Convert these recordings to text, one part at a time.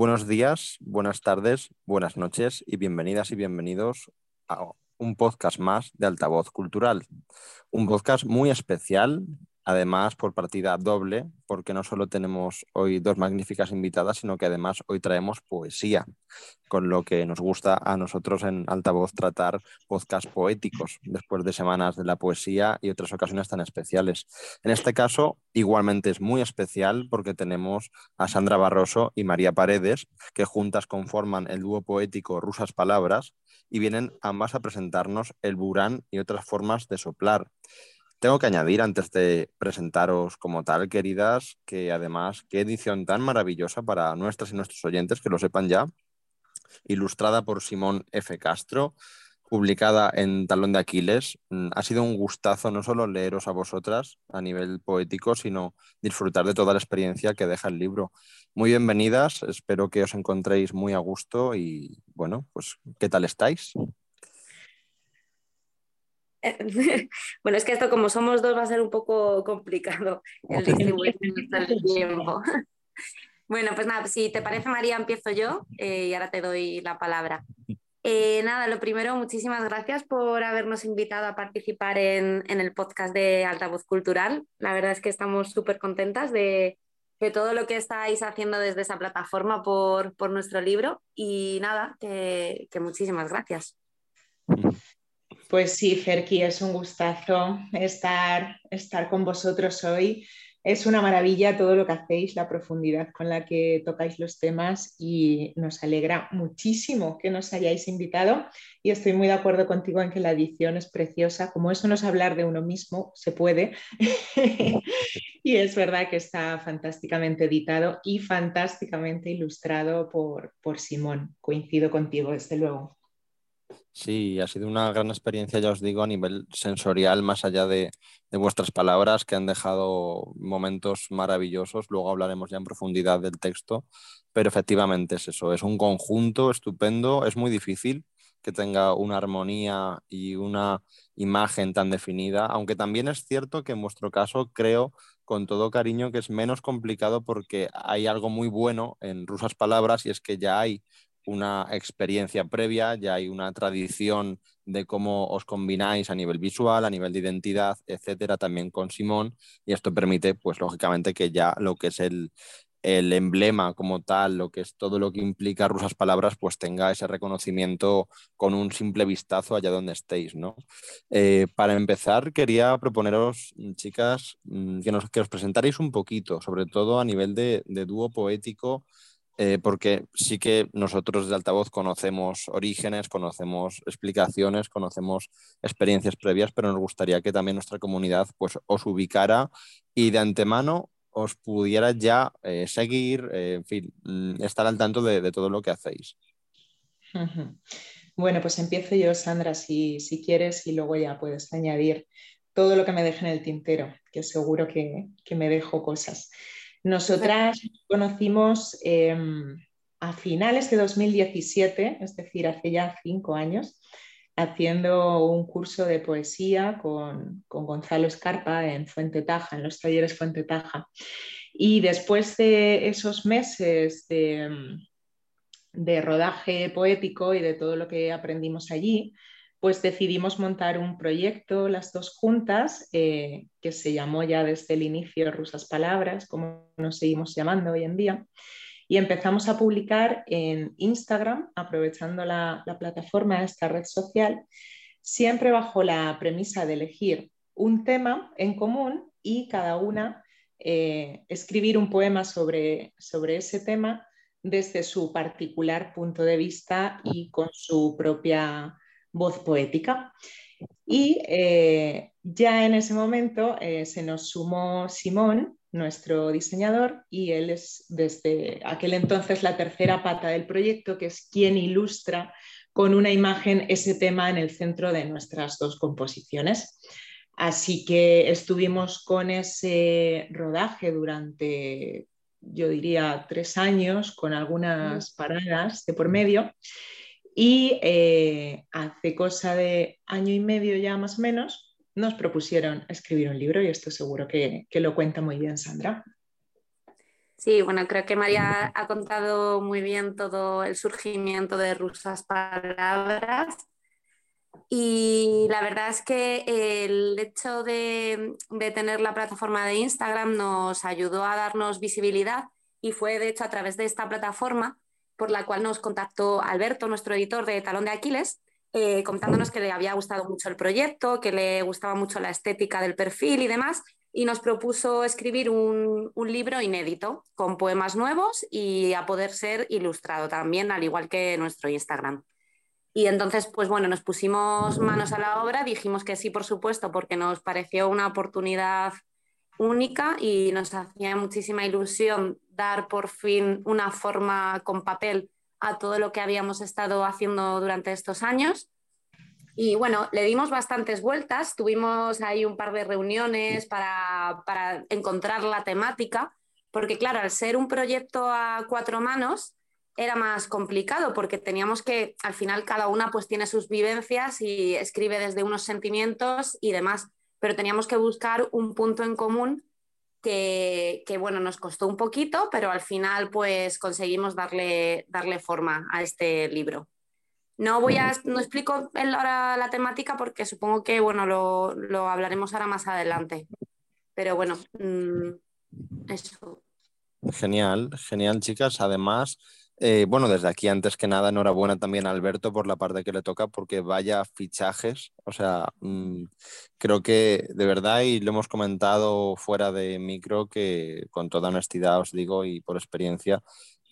Buenos días, buenas tardes, buenas noches y bienvenidas y bienvenidos a un podcast más de Altavoz Cultural. Un podcast muy especial Además, por partida doble, porque no solo tenemos hoy dos magníficas invitadas, sino que además hoy traemos poesía, con lo que nos gusta a nosotros en Altavoz tratar podcasts poéticos, después de semanas de la poesía y otras ocasiones tan especiales. En este caso, igualmente es muy especial porque tenemos a Sandra Barroso y María Paredes, que juntas conforman el dúo poético Rusas Palabras y vienen ambas a presentarnos el burán y otras formas de soplar. Tengo que añadir antes de presentaros como tal, queridas, que además, qué edición tan maravillosa para nuestras y nuestros oyentes, que lo sepan ya, ilustrada por Simón F. Castro, publicada en Talón de Aquiles. Mm, ha sido un gustazo no solo leeros a vosotras a nivel poético, sino disfrutar de toda la experiencia que deja el libro. Muy bienvenidas, espero que os encontréis muy a gusto y bueno, pues ¿qué tal estáis? bueno, es que esto como somos dos va a ser un poco complicado el distribuir el tiempo. bueno, pues nada, si te parece María, empiezo yo eh, y ahora te doy la palabra. Eh, nada, lo primero, muchísimas gracias por habernos invitado a participar en, el podcast de Altavoz Cultural. La verdad es que estamos súper contentas de, todo lo que estáis haciendo desde esa plataforma por, nuestro libro y nada, que, que muchísimas gracias. Pues sí, Ferki, es un gustazo estar, estar con vosotros hoy. Es una maravilla todo lo que hacéis, la profundidad con la que tocáis los temas y nos alegra muchísimo que nos hayáis invitado y estoy muy de acuerdo contigo en que la edición es preciosa. Como eso no es hablar de uno mismo, se puede. y es verdad que está fantásticamente editado y fantásticamente ilustrado por, por Simón. Coincido contigo, desde luego. Sí, ha sido una gran experiencia, ya os digo, a nivel sensorial, más allá de, vuestras palabras, que han dejado momentos maravillosos. Luego hablaremos ya en profundidad del texto, pero efectivamente es eso, es un conjunto estupendo, es muy difícil que tenga una armonía y una imagen tan definida, aunque también es cierto que en vuestro caso creo con todo cariño que es menos complicado porque hay algo muy bueno en rusas palabras y es que ya hay una experiencia previa, ya hay una tradición de cómo os combináis a nivel visual, a nivel de identidad, etcétera, también con Simón, y esto permite, pues lógicamente, que ya lo que es el, emblema como tal, lo que es todo lo que implica rusas palabras, pues tenga ese reconocimiento con un simple vistazo allá donde estéis, ¿no? Eh, para empezar, quería proponeros, chicas, mm, que, nos, que os presentaréis un poquito, sobre todo a nivel de, de dúo poético, eh, porque sí que nosotros de altavoz conocemos orígenes, conocemos explicaciones, conocemos experiencias previas, pero nos gustaría que también nuestra comunidad pues, os ubicara y de antemano os pudiera ya eh, seguir, eh, en fin, mm, estar al tanto de, todo lo que hacéis. Bueno, pues empiezo yo, Sandra, si, si, quieres, y luego ya puedes añadir todo lo que me deje en el tintero, que seguro que, que me dejo cosas. Nosotras conocimos em, a finales de 2017, es decir, hace ya cinco años, haciendo un curso de poesía con, Gonzalo Escarpa en Fuente Taja, en los talleres Fuente Taja. Y después de esos meses de, de rodaje poético y de todo lo que aprendimos allí, pues decidimos montar un proyecto las dos juntas eh, que se llamó ya desde el inicio Rusas Palabras, como nos seguimos llamando hoy en día, y empezamos a publicar en Instagram, aprovechando la, plataforma de esta red social, siempre bajo la premisa de elegir un tema en común y cada una eh, escribir un poema sobre, sobre ese tema desde su particular punto de vista y con su propia voz poética. Y eh, ya en ese momento eh, se nos sumó Simón, nuestro diseñador, y él es desde aquel entonces la tercera pata del proyecto, que es quien ilustra con una imagen ese tema en el centro de nuestras dos composiciones. Así que estuvimos con ese rodaje durante, yo diría, tres años, con algunas paradas de por medio. Y eh, hace cosa de año y medio ya más o menos nos propusieron escribir un libro y esto seguro que, lo cuenta muy bien Sandra. Sí, bueno, creo que María ha contado muy bien todo el surgimiento de Rusas Palabras. Y la verdad es que el hecho de, de, tener la plataforma de Instagram nos ayudó a darnos visibilidad y fue de hecho a través de esta plataforma por la cual nos contactó Alberto, nuestro editor de Talón de Aquiles, eh, contándonos que le había gustado mucho el proyecto, que le gustaba mucho la estética del perfil y demás, y nos propuso escribir un, un, libro inédito con poemas nuevos y a poder ser ilustrado también, al igual que nuestro Instagram. Y entonces, pues bueno, nos pusimos manos a la obra, dijimos que sí, por supuesto, porque nos pareció una oportunidad única y nos hacía muchísima ilusión dar por fin una forma con papel a todo lo que habíamos estado haciendo durante estos años. Y bueno, le dimos bastantes vueltas, tuvimos ahí un par de reuniones para, para encontrar la temática, porque claro, al ser un proyecto a cuatro manos, era más complicado porque teníamos que, al final cada una pues tiene sus vivencias y escribe desde unos sentimientos y demás, pero teníamos que buscar un punto en común que, bueno, nos costó un poquito, pero al final pues conseguimos darle, darle forma a este libro. No voy a, no explico ahora la temática porque supongo que bueno, lo, lo hablaremos ahora más adelante. Pero bueno, mm, eso. Genial, genial, chicas. Además, eh, bueno, desde aquí, antes que nada, enhorabuena también a Alberto por la parte que le toca, porque vaya fichajes. O sea, mm, creo que de verdad, y lo hemos comentado fuera de micro, que con toda honestidad os digo y por experiencia,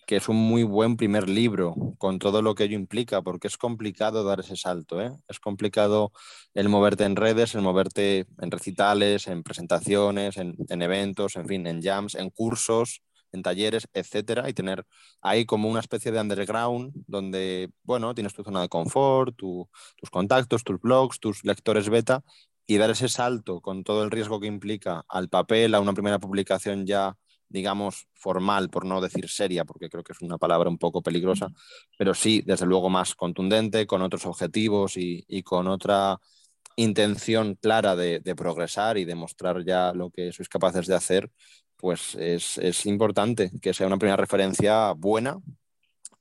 que es un muy buen primer libro, con todo lo que ello implica, porque es complicado dar ese salto. ¿eh? Es complicado el moverte en redes, el moverte en recitales, en presentaciones, en, en eventos, en fin, en jams, en cursos en talleres, etcétera, y tener ahí como una especie de underground donde, bueno, tienes tu zona de confort, tus contactos, tus blogs, tus lectores beta, y dar ese salto con todo el riesgo que implica al papel, a una primera publicación ya digamos, formal, por no decir seria, porque creo que es una palabra un poco peligrosa, pero sí, desde luego, más contundente, con otros objetivos y, con otra intención clara de, de, progresar y demostrar ya lo que sois capaces de hacer, pues es, importante que sea una primera referencia buena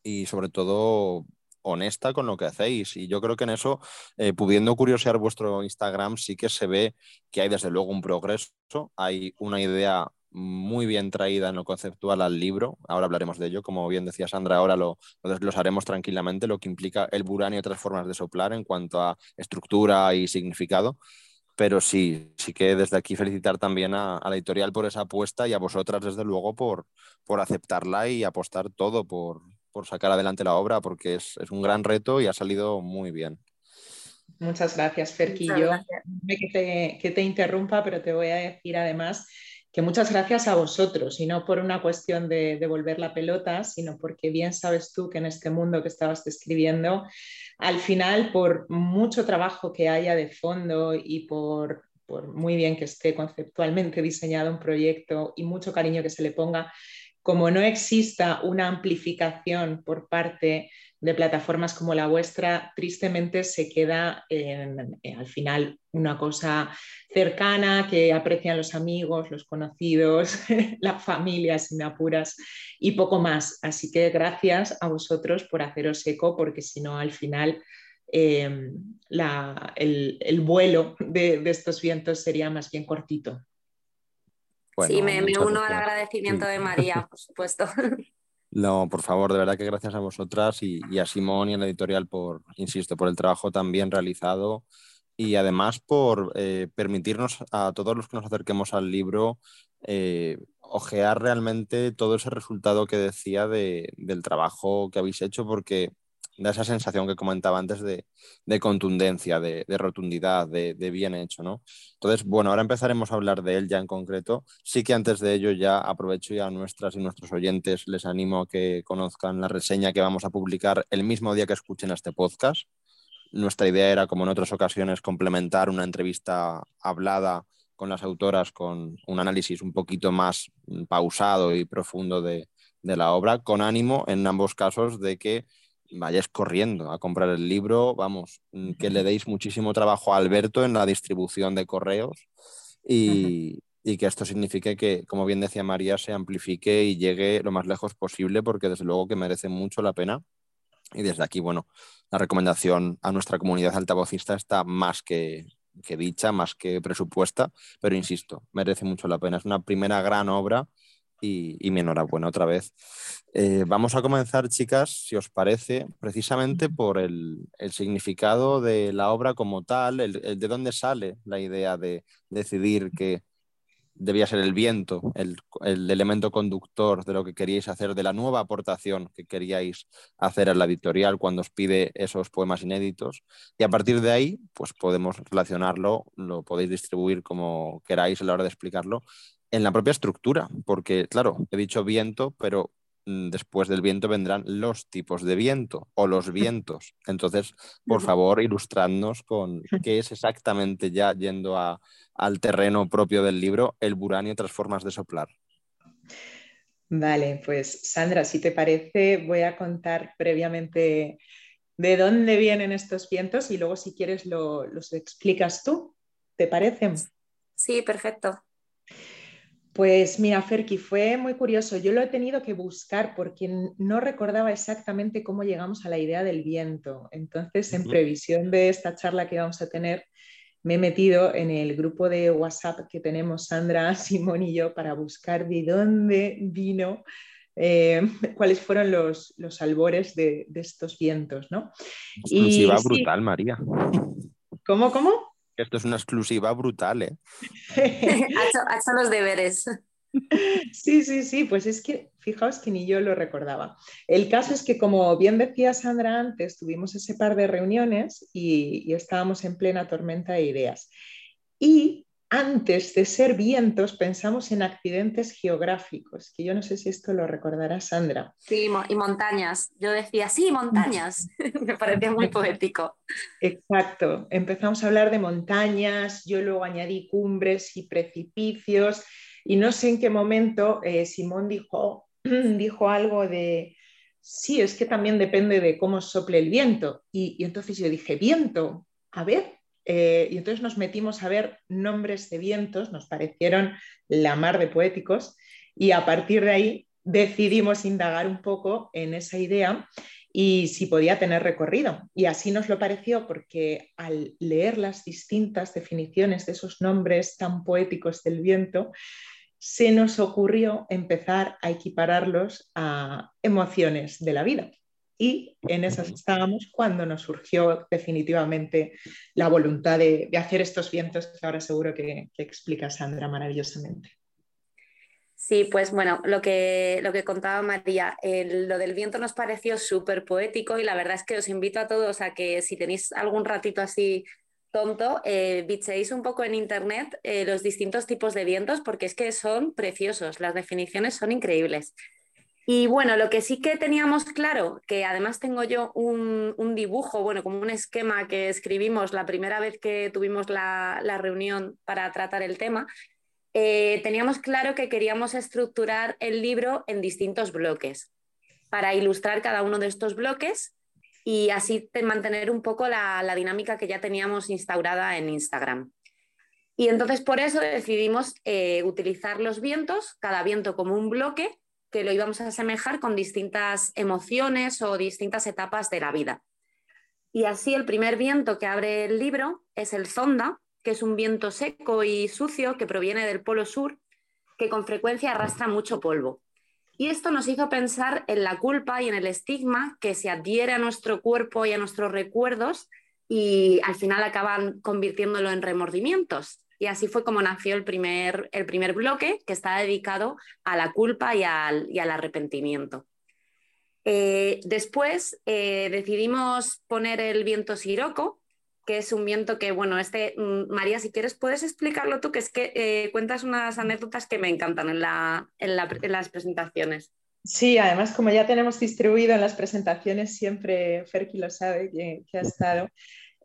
y sobre todo honesta con lo que hacéis. Y yo creo que en eso, eh, pudiendo curiosear vuestro Instagram, sí que se ve que hay desde luego un progreso, hay una idea muy bien traída en lo conceptual al libro. Ahora hablaremos de ello, como bien decía Sandra, ahora lo, lo desglosaremos tranquilamente, lo que implica el burán y otras formas de soplar en cuanto a estructura y significado pero sí, sí que desde aquí felicitar también a, la editorial por esa apuesta y a vosotras, desde luego, por, por aceptarla y apostar todo por, por sacar adelante la obra, porque es, es, un gran reto y ha salido muy bien. Muchas gracias, Ferquillo. Que te, que te interrumpa, pero te voy a decir además que muchas gracias a vosotros, y no por una cuestión de devolver la pelota, sino porque bien sabes tú que en este mundo que estabas describiendo, al final, por mucho trabajo que haya de fondo y por, muy bien que esté conceptualmente diseñado un proyecto y mucho cariño que se le ponga, como no exista una amplificación por parte de plataformas como la vuestra, tristemente se queda al final una cosa cercana que aprecian los amigos, los conocidos, la familia, si me apuras, y poco más. Así que gracias a vosotros por haceros eco, porque si no, al final em, el, vuelo de, estos vientos sería más bien cortito. sí, me, uno al agradecimiento de María, por supuesto. No, por favor, de verdad que gracias a vosotras y, a Simón y a la editorial por, insisto, por el trabajo tan bien realizado y además por eh, permitirnos a todos los que nos acerquemos al libro eh, ojear realmente todo ese resultado que decía del trabajo que habéis hecho, porque da esa sensación que comentaba antes de, contundencia, de, rotundidad, de, bien hecho, ¿no? Entonces, bueno, ahora empezaremos a hablar de él ya en concreto. Sí que antes de ello ya aprovecho y a nuestras y nuestros oyentes les animo a que conozcan la reseña que vamos a publicar el mismo día que escuchen este podcast. Nuestra idea era, como en otras ocasiones, complementar una entrevista hablada con las autoras con un análisis un poquito más pausado y profundo de, de la obra, con ánimo en ambos casos de que vayáis corriendo a comprar el libro, vamos, mm, que le deis muchísimo trabajo a Alberto en la distribución de correos y, y que esto signifique que, como bien decía María, se amplifique y llegue lo más lejos posible, porque desde luego que merece mucho la pena. Y desde aquí, bueno, la recomendación a nuestra comunidad altavocista está más que, que dicha, más que presupuesta, pero insisto, merece mucho la pena. Es una primera gran obra y, mi enhorabuena otra vez. Eh, vamos a comenzar, chicas, si os parece, precisamente por el, significado de la obra como tal, el, de dónde sale la idea de decidir que debía ser el viento, el, el, elemento conductor de lo que queríais hacer, de la nueva aportación que queríais hacer a la editorial cuando os pide esos poemas inéditos. Y a partir de ahí, pues podemos relacionarlo, lo podéis distribuir como queráis a la hora de explicarlo en la propia estructura, porque claro, he dicho viento, pero mm, después del viento vendrán los tipos de viento o los vientos. Entonces, por favor, ilustradnos con qué es exactamente ya yendo al terreno propio del libro, el buranio, otras formas de soplar. Vale, pues Sandra, si te parece, voy a contar previamente de dónde vienen estos vientos y luego si quieres los explicas tú. ¿Te parece? Sí, perfecto. Pues mira, Ferki, fue muy curioso. Yo lo he tenido que buscar porque no recordaba exactamente cómo llegamos a la idea del viento. Entonces, en previsión de esta charla que vamos a tener, me he metido en el grupo de WhatsApp que tenemos Sandra, Simón y yo para buscar de dónde vino, eh, cuáles fueron los, albores de, estos vientos. ¿no? Exclusiva brutal, María. ¿Cómo, cómo? Esto es una exclusiva brutal, ¿eh? ha, hecho, los deberes. Sí, sí, sí, pues es que fijaos que ni yo lo recordaba. El caso es que, como bien decía Sandra antes, tuvimos ese par de reuniones y, y estábamos en plena tormenta de ideas. Y antes de ser vientos pensamos en accidentes geográficos, que yo no sé si esto lo recordará Sandra. Sí, y montañas. Yo decía, sí, montañas. Me parecía muy poético. Exacto. Empezamos a hablar de montañas, yo luego añadí cumbres y precipicios, y no sé en qué momento eh, Simón dijo, dijo algo de, sí, es que también depende de cómo sople el viento. y entonces yo dije, viento, a ver, eh, y entonces nos metimos a ver nombres de vientos, nos parecieron la mar de poéticos, y a partir de ahí decidimos indagar un poco en esa idea y si podía tener recorrido. Y así nos lo pareció porque al leer las distintas definiciones de esos nombres tan poéticos del viento, se nos ocurrió empezar a equipararlos a emociones de la vida. Y en esas estábamos cuando nos surgió definitivamente la voluntad de, hacer estos vientos que ahora seguro que, explica Sandra maravillosamente. Sí, pues bueno, lo que, lo que contaba María, lo del viento nos pareció súper poético y la verdad es que os invito a todos a que si tenéis algún ratito así tonto, eh, bichéis un poco en internet eh, los distintos tipos de vientos porque es que son preciosos, las definiciones son increíbles. Y bueno, lo que sí que teníamos claro, que además tengo yo un, dibujo, bueno, como un esquema que escribimos la primera vez que tuvimos la, reunión para tratar el tema, eh, teníamos claro que queríamos estructurar el libro en distintos bloques para ilustrar cada uno de estos bloques y así mantener un poco la, dinámica que ya teníamos instaurada en Instagram. Y entonces por eso decidimos eh, utilizar los vientos, cada viento como un bloque, que lo íbamos a asemejar con distintas emociones o distintas etapas de la vida. Y así el primer viento que abre el libro es el zonda, que es un viento seco y sucio que proviene del polo sur, que con frecuencia arrastra mucho polvo. Y esto nos hizo pensar en la culpa y en el estigma que se adhiere a nuestro cuerpo y a nuestros recuerdos y al final acaban convirtiéndolo en remordimientos. Y así fue como nació el primer, el primer bloque, que está dedicado a la culpa y al, arrepentimiento. Eh, después eh, decidimos poner el viento siroco, que es un viento que, bueno, este, mm, María, si quieres, puedes explicarlo tú, que es que eh, cuentas unas anécdotas que me encantan en, las presentaciones. Sí, además, como ya tenemos distribuido en las presentaciones, siempre Ferki lo sabe que ha estado.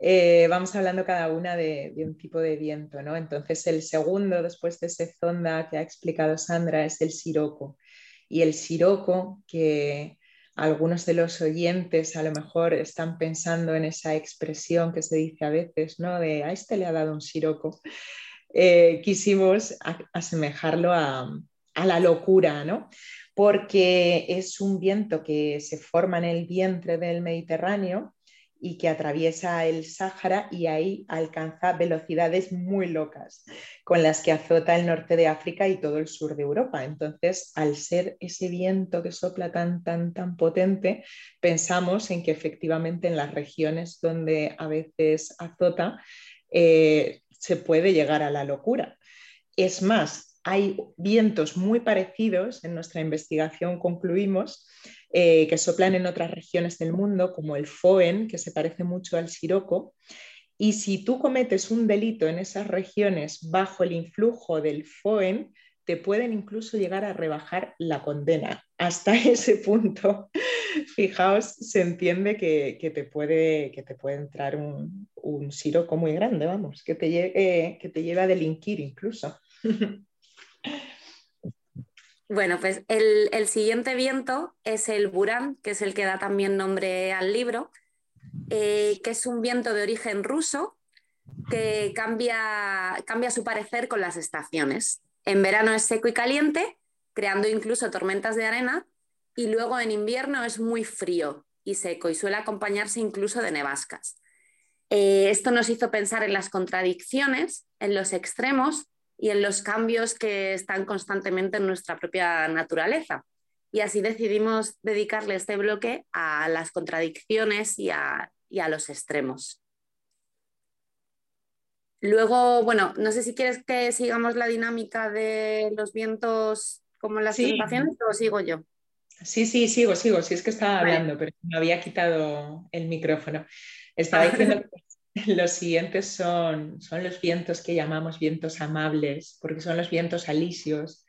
Eh, vamos hablando cada una de, un tipo de viento, ¿no? Entonces el segundo, después de ese zonda que ha explicado Sandra, es el siroco. Y el siroco, que algunos de los oyentes a lo mejor están pensando en esa expresión que se dice a veces, ¿no? De a este le ha dado un siroco. eh, quisimos asemejarlo a, a la locura, ¿no? porque es un viento que se forma en el vientre del Mediterráneo y que atraviesa el Sáhara y ahí alcanza velocidades muy locas, con las que azota el norte de África y todo el sur de Europa. Entonces, al ser ese viento que sopla tan, tan, tan potente, pensamos en que efectivamente en las regiones donde a veces azota, eh, se puede llegar a la locura. Es más, hay vientos muy parecidos, en nuestra investigación concluimos, eh, que soplan en otras regiones del mundo, como el Foen, que se parece mucho al siroco. Y si tú cometes un delito en esas regiones bajo el influjo del Foen, te pueden incluso llegar a rebajar la condena. Hasta ese punto, fijaos, se entiende que, te, puede, que te puede entrar un, un siroco muy grande, vamos, que te, llegue, que te lleve a delinquir incluso. Bueno, pues el, siguiente viento es el Burán, que es el que da también nombre al libro, eh, que es un viento de origen ruso que cambia, cambia su parecer con las estaciones. En verano es seco y caliente, creando incluso tormentas de arena, y luego en invierno es muy frío y seco y suele acompañarse incluso de nevascas. Eh, esto nos hizo pensar en las contradicciones, en los extremos y en los cambios que están constantemente en nuestra propia naturaleza. Y así decidimos dedicarle este bloque a las contradicciones y a, los extremos. Luego, bueno, no sé si quieres que sigamos la dinámica de los vientos como las sí. presentaciones o sigo yo. Sí, sí, sigo, sigo. Sí, es que estaba hablando, pero me había quitado el micrófono. Estaba diciendo que Los siguientes son, son los vientos que llamamos vientos amables, porque son los vientos alisios,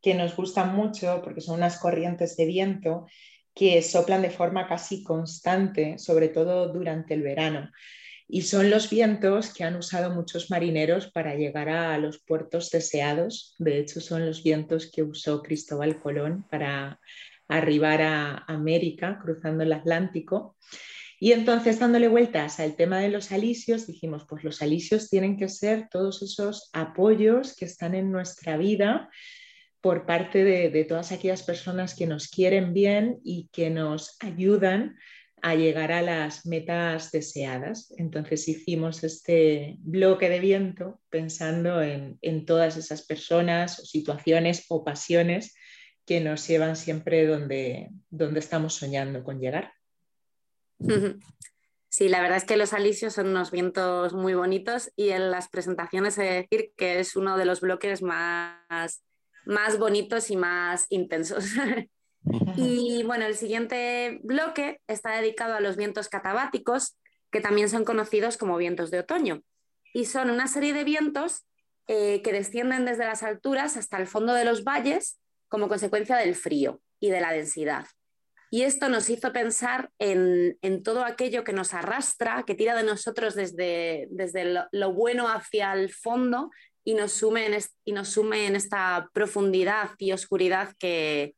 que nos gustan mucho porque son unas corrientes de viento que soplan de forma casi constante, sobre todo durante el verano. Y son los vientos que han usado muchos marineros para llegar a los puertos deseados. De hecho, son los vientos que usó Cristóbal Colón para arribar a América cruzando el Atlántico. Y entonces, dándole vueltas al tema de los alisios, dijimos, pues los alisios tienen que ser todos esos apoyos que están en nuestra vida por parte de, todas aquellas personas que nos quieren bien y que nos ayudan a llegar a las metas deseadas. Entonces hicimos este bloque de viento pensando en, en todas esas personas o situaciones o pasiones que nos llevan siempre donde, donde estamos soñando con llegar. Sí, la verdad es que los alisios son unos vientos muy bonitos y en las presentaciones he de decir que es uno de los bloques más, más bonitos y más intensos. y bueno, el siguiente bloque está dedicado a los vientos catabáticos, que también son conocidos como vientos de otoño. Y son una serie de vientos eh, que descienden desde las alturas hasta el fondo de los valles como consecuencia del frío y de la densidad. Y esto nos hizo pensar en, todo aquello que nos arrastra, que tira de nosotros desde, desde lo, bueno hacia el fondo y nos, sume en y nos sume en esta profundidad y oscuridad que,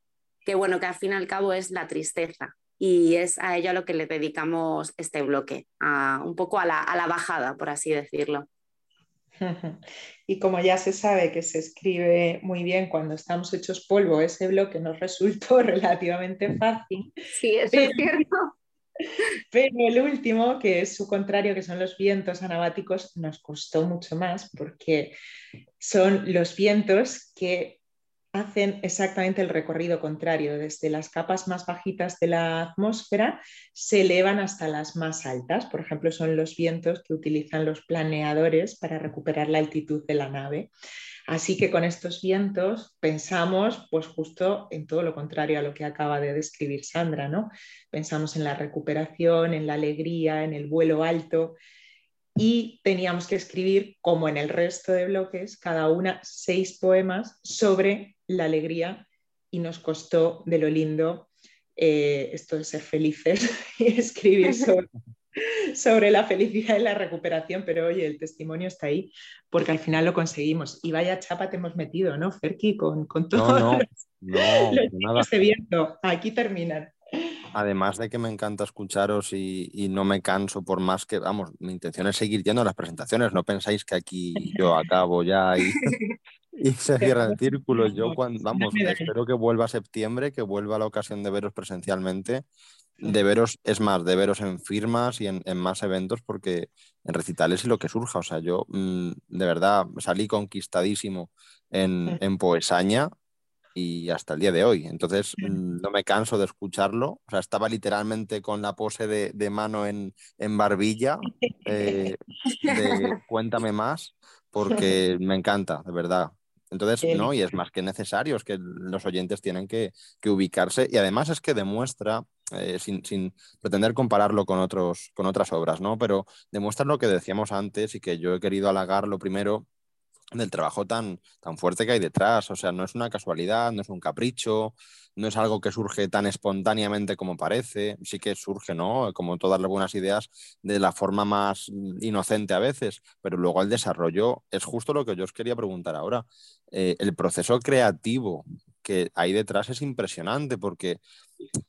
bueno, que al fin y al cabo es la tristeza. Y es a ello a lo que le dedicamos este bloque, un poco a la, a la bajada, por así decirlo. Y como ya se sabe que se escribe muy bien cuando estamos hechos polvo, ese bloque nos resultó relativamente fácil. Sí, eso es cierto. Pero el último, que es su contrario, que son los vientos anabáticos, nos costó mucho más porque son los vientos que hacen exactamente el recorrido contrario. Desde las capas más bajitas de la atmósfera se elevan hasta las más altas. Por ejemplo, son los vientos que utilizan los planeadores para recuperar la altitud de la nave. Así que con estos vientos pensamos pues justo en todo lo contrario a lo que acaba de describir Sandra, ¿no? Pensamos en la recuperación, en la alegría, en el vuelo alto, y teníamos que escribir, como en el resto de bloques, cada una seis poemas sobre la alegría y nos costó de lo lindo eh, esto de ser felices y escribir sobre, la felicidad y la recuperación, pero oye, el testimonio está ahí porque al final lo conseguimos. Y vaya chapa te hemos metido, ¿no, Ferki? Con, con todo no, no, los, viento. Aquí terminan. Además de que me encanta escucharos y, no me canso por más que, vamos, mi intención es seguir yendo a las presentaciones, no pensáis que aquí yo acabo ya y, y se cierra el círculo. Yo cuando, vamos, espero que vuelva a septiembre, que vuelva la ocasión de veros presencialmente, de veros, es más, de veros en firmas y en, más eventos, porque en recitales y lo que surja, o sea, yo mm, de verdad salí conquistadísimo en, en Poesaña, y hasta el día de hoy. Entonces mm, no me canso de escucharlo. O sea, estaba literalmente con la pose de, mano en, barbilla eh, de cuéntame más, porque me encanta, de verdad. Entonces, no, y es más que necesario, es que los oyentes tienen que, ubicarse y además es que demuestra, eh, sin, sin, pretender compararlo con, otros, con otras obras, ¿no? Pero demuestra lo que decíamos antes y que yo he querido halagar lo primero del trabajo tan, tan fuerte que hay detrás. O sea, no es una casualidad, no es un capricho, no es algo que surge tan espontáneamente como parece. Sí que surge, ¿no? Como todas las buenas ideas, de la forma más inocente a veces, pero luego el desarrollo es justo lo que yo os quería preguntar ahora. Eh, el proceso creativo que hay detrás es impresionante porque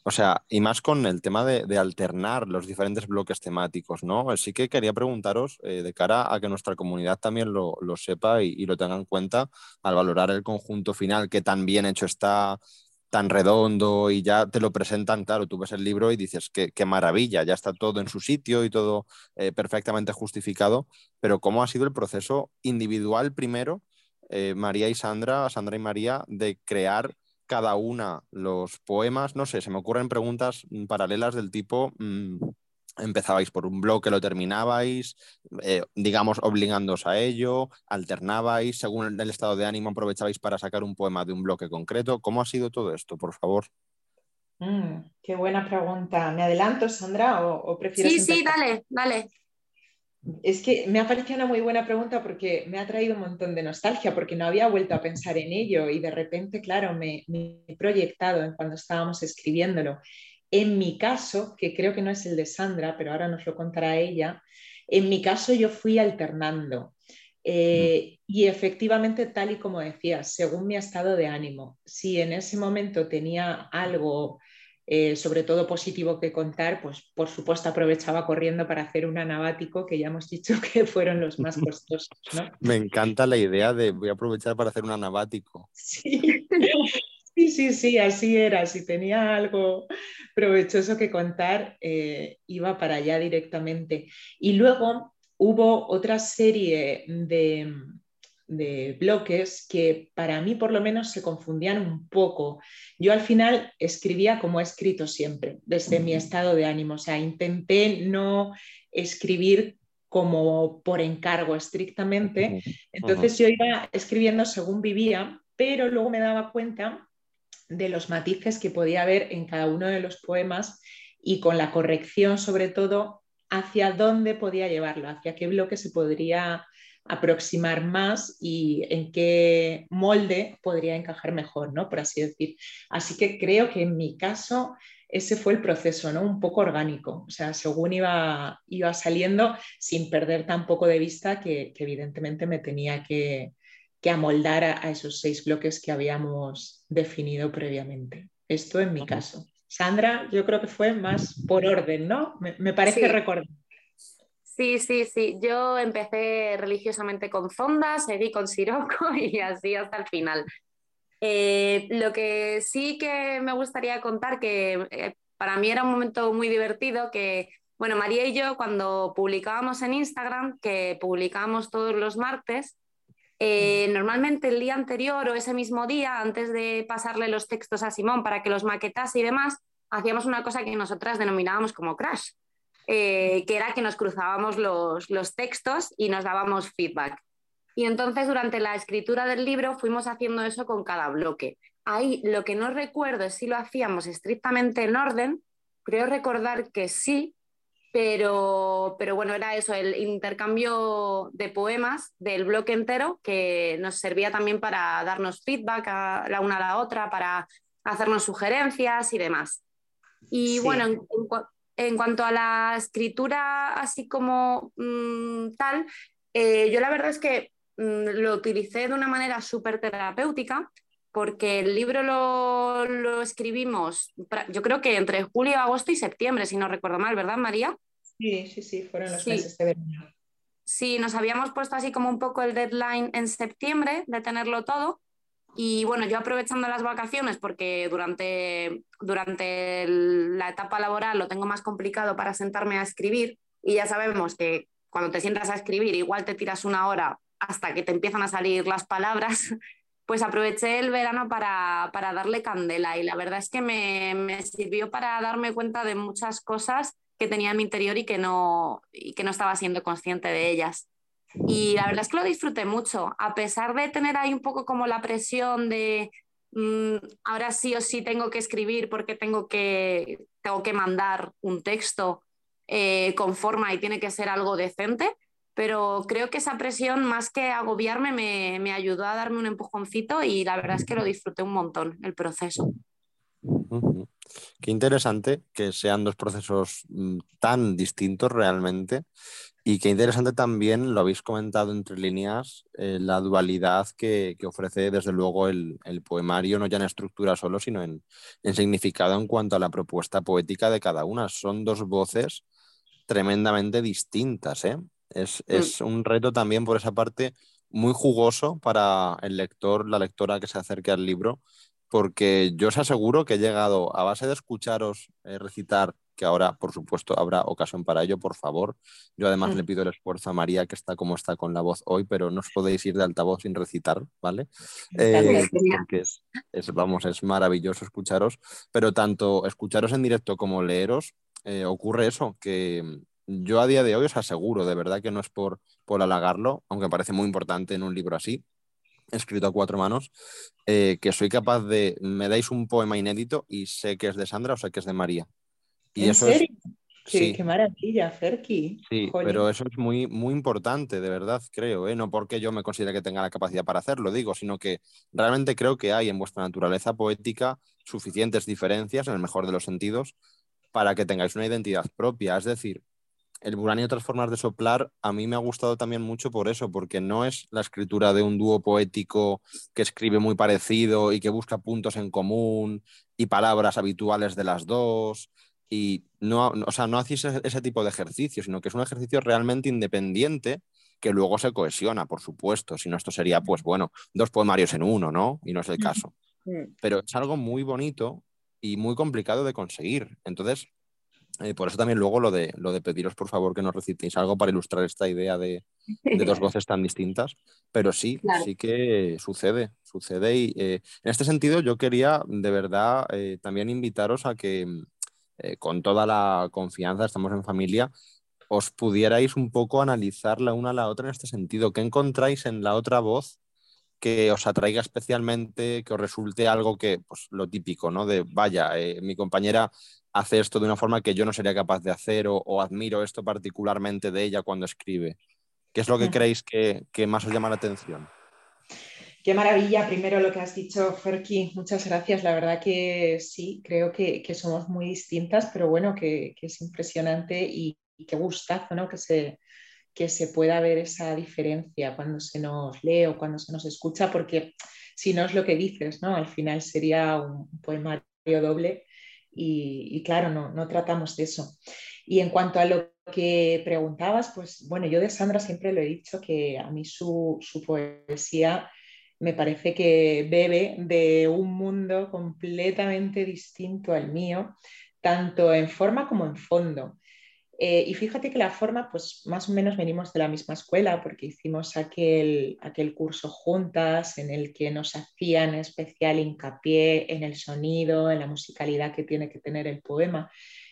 o sea, y más con el tema de, alternar los diferentes bloques temáticos, ¿no? Sí que quería preguntaros, eh, de cara a que nuestra comunidad también lo, sepa y, lo tenga en cuenta al valorar el conjunto final que tan bien hecho está, tan redondo y ya te lo presentan, claro, tú ves el libro y dices, qué, qué maravilla, ya está todo en su sitio y todo eh, perfectamente justificado, pero ¿cómo ha sido el proceso individual primero? Eh, María y Sandra, Sandra y María, de crear cada una los poemas? No sé, se me ocurren preguntas paralelas del tipo, mm, empezabais por un bloque, lo terminabais, eh, digamos, obligándoos a ello, alternabais, según el estado de ánimo aprovechabais para sacar un poema de un bloque concreto. ¿Cómo ha sido todo esto, por favor? Mm, qué buena pregunta. ¿Me adelanto, Sandra, o, o prefieres? Sí, sí, dale, dale. Es que me ha parecido una muy buena pregunta porque me ha traído un montón de nostalgia, porque no había vuelto a pensar en ello y de repente, claro, me, he proyectado cuando estábamos escribiéndolo. En mi caso, que creo que no es el de Sandra, pero ahora nos lo contará ella, en mi caso yo fui alternando. Eh, y efectivamente, tal y como decías, según mi estado de ánimo, si en ese momento tenía algo eh, sobre todo positivo que contar, pues por supuesto aprovechaba corriendo para hacer un anabático, que ya hemos dicho que fueron los más costosos. Me encanta la idea de voy a aprovechar para hacer un anabático. Sí. Sí, sí, así era. Si tenía algo provechoso que contar, eh, iba para allá directamente. Y luego hubo otra serie de, de bloques que para mí por lo menos se confundían un poco. Yo al final escribía como he escrito siempre, desde mi estado de ánimo, o sea, intenté no escribir como por encargo estrictamente, entonces yo iba escribiendo según vivía, pero luego me daba cuenta de los matices que podía haber en cada uno de los poemas y con la corrección sobre todo hacia dónde podía llevarlo, hacia qué bloque se podría aproximar más y en qué molde podría encajar mejor, ¿no? Por así decir. Así que creo que en mi caso ese fue el proceso, ¿no? Un poco orgánico, o sea, según iba, iba saliendo, sin perder tampoco de vista que, evidentemente me tenía que, amoldar a, esos seis bloques que habíamos definido previamente. Esto en mi caso. Sandra, yo creo que fue más por orden, ¿no? Me, parece recordar. Sí, sí, sí. Yo empecé religiosamente con Zonda, seguí con Siroco y así hasta el final. Eh, lo que sí que me gustaría contar, que eh, para mí era un momento muy divertido, que, bueno, María y yo cuando publicábamos en Instagram, que publicábamos todos los martes, eh, normalmente el día anterior o ese mismo día, antes de pasarle los textos a Simón para que los maquetase y demás, hacíamos una cosa que nosotras denominábamos como crash, eh, que era que nos cruzábamos los, textos y nos dábamos feedback. Y entonces durante la escritura del libro fuimos haciendo eso con cada bloque. Ahí lo que no recuerdo es si lo hacíamos estrictamente en orden, creo recordar que sí, pero, pero bueno, era eso, el intercambio de poemas del bloque entero que nos servía también para darnos feedback a la una a la otra, para hacernos sugerencias y demás. Y bueno, en, en cuanto a la escritura así como mm, tal, eh, yo la verdad es que mm, lo utilicé de una manera súper terapéutica porque el libro lo, escribimos, yo creo que entre julio, agosto y septiembre, si no recuerdo mal, ¿verdad, María? Sí, sí, sí, fueron los meses de verano. Sí, nos habíamos puesto así como un poco el deadline en septiembre de tenerlo todo. Y bueno, yo aprovechando las vacaciones porque durante, durante la etapa laboral lo tengo más complicado para sentarme a escribir y ya sabemos que cuando te sientas a escribir igual te tiras una hora hasta que te empiezan a salir las palabras, pues aproveché el verano para, darle candela y la verdad es que me, me, sirvió para darme cuenta de muchas cosas que tenía en mi interior y que no, y que no estaba siendo consciente de ellas. Y la verdad es que lo disfruté mucho, a pesar de tener ahí un poco como la presión de mm, ahora sí o sí tengo que escribir porque tengo que, tengo que mandar un texto eh, con forma y tiene que ser algo decente, pero creo que esa presión, más que agobiarme, me, me ayudó a darme un empujoncito y la verdad es que lo disfruté un montón el proceso. Qué interesante que sean dos procesos mm, tan distintos realmente y qué interesante también, lo habéis comentado entre líneas, eh, la dualidad que, ofrece desde luego el, poemario, no ya en estructura solo, sino en, significado en cuanto a la propuesta poética de cada una. Son dos voces tremendamente distintas. ¿eh? Es, mm. es un reto también por esa parte muy jugoso para el lector, la lectora que se acerque al libro, porque yo os aseguro que he llegado a base de escucharos eh, recitar, que ahora por supuesto habrá ocasión para ello, por favor. Yo además le mm. pido el esfuerzo a María, que está como está con la voz hoy, pero no os podéis ir de altavoz sin recitar, ¿vale? Eh, porque es, vamos, es maravilloso escucharos, pero tanto escucharos en directo como leeros, eh, ocurre eso, que yo a día de hoy os aseguro, de verdad que no es por, por halagarlo, aunque parece muy importante en un libro así, escrito a cuatro manos, eh, que soy capaz de, me dais un poema inédito y sé que es de Sandra o sé que es de María. Y ¿En eso serio? Qué, qué, maravilla, Ferki. Sí, pero eso es muy, muy importante, de verdad, creo. ¿eh? No porque yo me considere que tenga la capacidad para hacerlo, digo, sino que realmente creo que hay en vuestra naturaleza poética suficientes diferencias, en el mejor de los sentidos, para que tengáis una identidad propia. Es decir, el Burani y otras formas de soplar a mí me ha gustado también mucho por eso, porque no es la escritura de un dúo poético que escribe muy parecido y que busca puntos en común y palabras habituales de las dos. Y no, o sea, no hacéis ese, tipo de ejercicio, sino que es un ejercicio realmente independiente que luego se cohesiona, por supuesto. Si no, esto sería, pues bueno, dos poemarios en uno, ¿no? Y no es el caso. Pero es algo muy bonito y muy complicado de conseguir. Entonces, eh, por eso también luego lo de, lo de pediros por favor que nos recitéis algo para ilustrar esta idea de, dos voces tan distintas, pero sí, sí que sucede, sucede y eh, en este sentido yo quería de verdad eh, también invitaros a que con toda la confianza, estamos en familia, os pudierais un poco analizar la una a la otra en este sentido. ¿Qué encontráis en la otra voz que os atraiga especialmente, que os resulte algo que, pues lo típico, ¿no? De, vaya, mi compañera hace esto de una forma que yo no sería capaz de hacer o, admiro esto particularmente de ella cuando escribe? ¿Qué es lo que creéis que, más os llama la atención? Qué maravilla, primero lo que has dicho, Ferki, muchas gracias. La verdad que sí, creo que, somos muy distintas, pero bueno, que, es impresionante y, qué gustazo, ¿no? Que se, que se pueda ver esa diferencia cuando se nos lee o cuando se nos escucha, porque si no es lo que dices, ¿no? Al final sería un poemario doble y, claro, no, no, tratamos de eso. Y en cuanto a lo que preguntabas, pues bueno, yo de Sandra siempre lo he dicho que a mí su, su poesía me parece que bebe de un mundo completamente distinto al mío, tanto en forma como en fondo. Eh, y fíjate que la forma, pues más o menos venimos de la misma escuela porque hicimos aquel, aquel curso juntas en el que nos hacían especial hincapié en el sonido, en la musicalidad que tiene que tener el poema.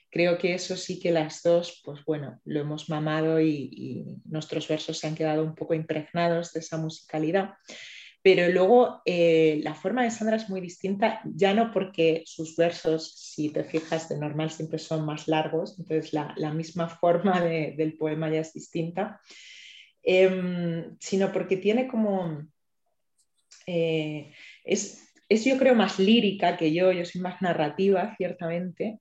Creo que eso sí que las dos, pues bueno, lo hemos mamado y, y nuestros versos se han quedado un poco impregnados de esa musicalidad. Pero luego eh, la forma de Sandra es muy distinta, ya no porque sus versos, si te fijas, de normal siempre son más largos, entonces la, misma forma del poema ya es distinta, em, sino porque tiene como... Eh, es, es yo creo más lírica que yo, yo soy más narrativa, ciertamente,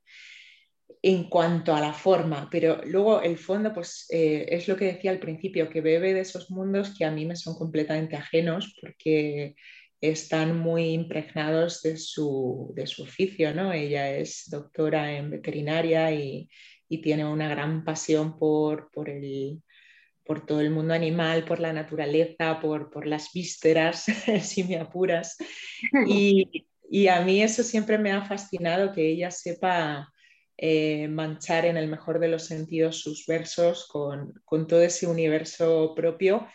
en cuanto a la forma, pero luego el fondo, pues eh, es lo que decía al principio, que bebe de esos mundos que a mí me son completamente ajenos, porque están muy impregnados de su, de su oficio, ¿no? Ella es doctora en veterinaria y, y tiene una gran pasión por, por, el, por todo el mundo animal, por la naturaleza, por, por las vísceras, si me apuras. Y, y, a mí eso siempre me ha fascinado, que ella sepa eh, manchar en el mejor de los sentidos sus versos con, con todo ese universo propio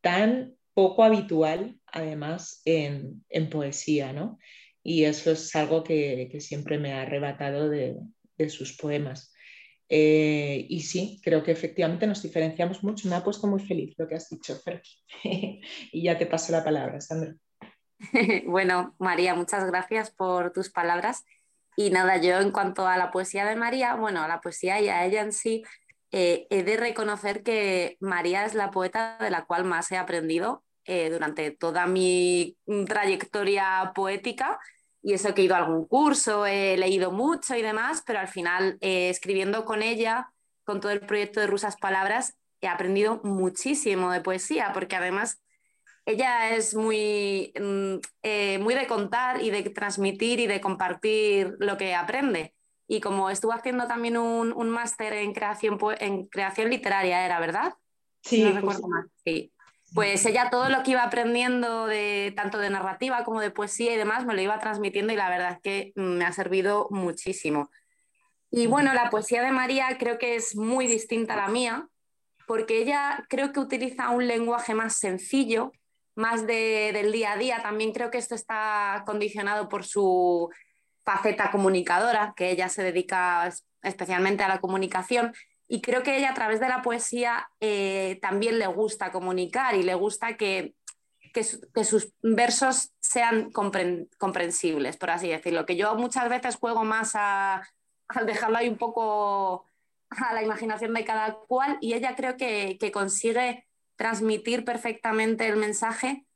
tan poco habitual, además, en, en poesía, ¿no? Y eso es algo que, que siempre me ha arrebatado de, de sus poemas. Eh, y sí, creo que efectivamente nos diferenciamos mucho. Me ha puesto muy feliz lo que has dicho, Fer. y ya te paso la palabra, Sandra. bueno, María, muchas gracias por tus palabras. Y nada, yo en cuanto a la poesía de María, bueno, a la poesía y a ella en sí, eh, he de reconocer que María es la poeta de la cual más he aprendido eh, durante toda mi trayectoria poética. Y eso que he ido a algún curso, he leído mucho y demás, pero al final eh, escribiendo con ella, con todo el proyecto de Rusas Palabras, he aprendido muchísimo de poesía, porque además ella es muy, mm, muy de contar y de transmitir y de compartir lo que aprende. Y como estuvo haciendo también un, un máster en creación, en creación literaria, ¿era verdad? Sí, no recuerdo más. Sí. Pues ella todo lo que iba aprendiendo de tanto de narrativa como de poesía y demás me lo iba transmitiendo y la verdad es que me ha servido muchísimo. Y bueno, la poesía de María creo que es muy distinta a la mía, porque ella creo que utiliza un lenguaje más sencillo, más de, del día a día. También creo que esto está condicionado por su faceta comunicadora, que ella se dedica especialmente a la comunicación. Y creo que ella a través de la poesía eh, también le gusta comunicar y le gusta que, que, sus versos sean comprensibles, por así decirlo. Que yo muchas veces juego más a, dejarlo ahí un poco a la imaginación de cada cual y ella creo que, que consigue transmitir perfectamente el mensaje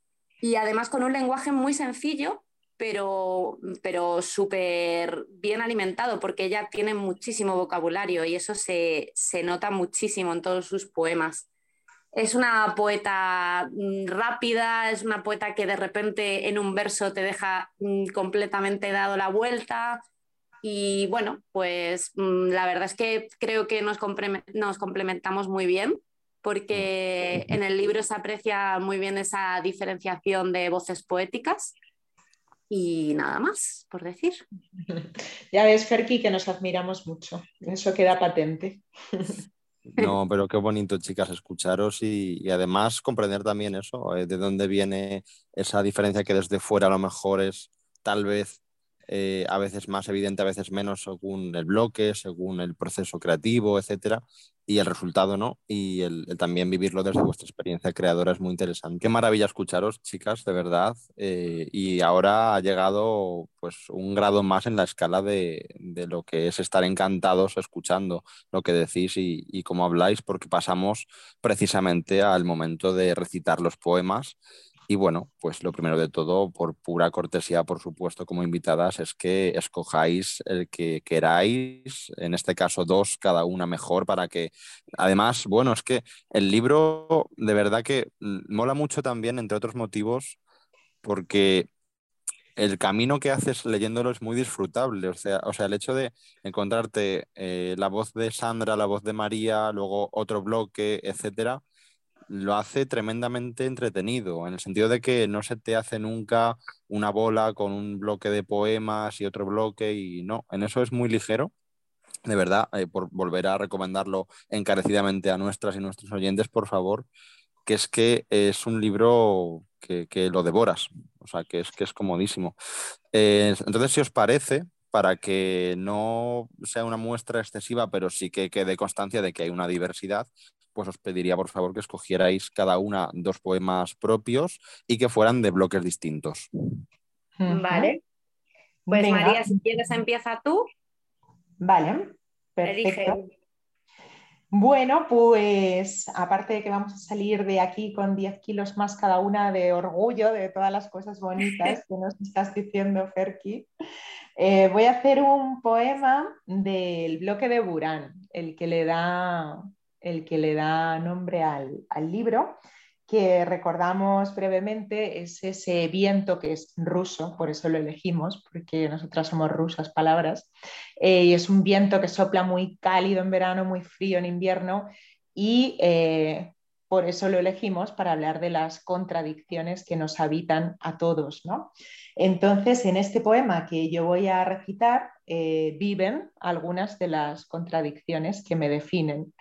y además con un lenguaje muy sencillo pero, pero súper bien alimentado, porque ella tiene muchísimo vocabulario y eso se, nota muchísimo en todos sus poemas. Es una poeta mm, rápida, es una poeta que de repente en un verso te deja mm, completamente dado la vuelta. Y bueno, pues mm, la verdad es que creo que nos complementamos muy bien porque en el libro se aprecia muy bien esa diferenciación de voces poéticas y nada más por decir. Ya ves, Ferki, que nos admiramos mucho. Eso queda patente. No, pero qué bonito, chicas, escucharos y, además comprender también eso, eh, de dónde viene esa diferencia que desde fuera a lo mejor es tal vez eh, a veces más evidente, a veces menos, según el bloque, según el proceso creativo, etcétera, y el resultado, ¿no? Y el, también vivirlo desde vuestra experiencia creadora es muy interesante. Qué maravilla escucharos, chicas, de verdad. Eh, y ahora ha llegado pues un grado más en la escala de, de lo que es estar encantados escuchando lo que decís y, y cómo habláis, porque pasamos precisamente al momento de recitar los poemas y bueno, pues lo primero de todo, por pura cortesía, por supuesto, como invitadas, es que escojáis el que queráis, en este caso dos, cada una mejor, para que, además, bueno, es que el libro de verdad que mola mucho también, entre otros motivos, porque el camino que haces leyéndolo es muy disfrutable. O sea, o sea el hecho de encontrarte eh, la voz de Sandra, la voz de María, luego otro bloque, etcétera, lo hace tremendamente entretenido, en el sentido de que no se te hace nunca una bola con un bloque de poemas y otro bloque, y no, en eso es muy ligero. De verdad, eh, por volver a recomendarlo encarecidamente a nuestras y nuestros oyentes, por favor, que es que es un libro que, lo devoras, o sea, que es, que es comodísimo. Eh, entonces, si os parece, para que no sea una muestra excesiva, pero sí que quede constancia de que hay una diversidad, pues os pediría por favor que escogierais cada una dos poemas propios y que fueran de bloques distintos. Vale. Pues María, si quieres empieza tú. Vale, perfecto. Bueno, pues aparte de que vamos a salir de aquí con 10 kilos más cada una de orgullo de todas las cosas bonitas que nos estás diciendo, Ferki, eh, voy a hacer un poema del bloque de Burán, el que le da el que le da nombre al, libro, que recordamos brevemente es ese viento que es ruso, por eso lo elegimos, porque nosotras somos rusas palabras, eh, y es un viento que sopla muy cálido en verano, muy frío en invierno, y eh, por eso lo elegimos para hablar de las contradicciones que nos habitan a todos. ¿no? Entonces, en este poema que yo voy a recitar, eh, viven algunas de las contradicciones que me definen.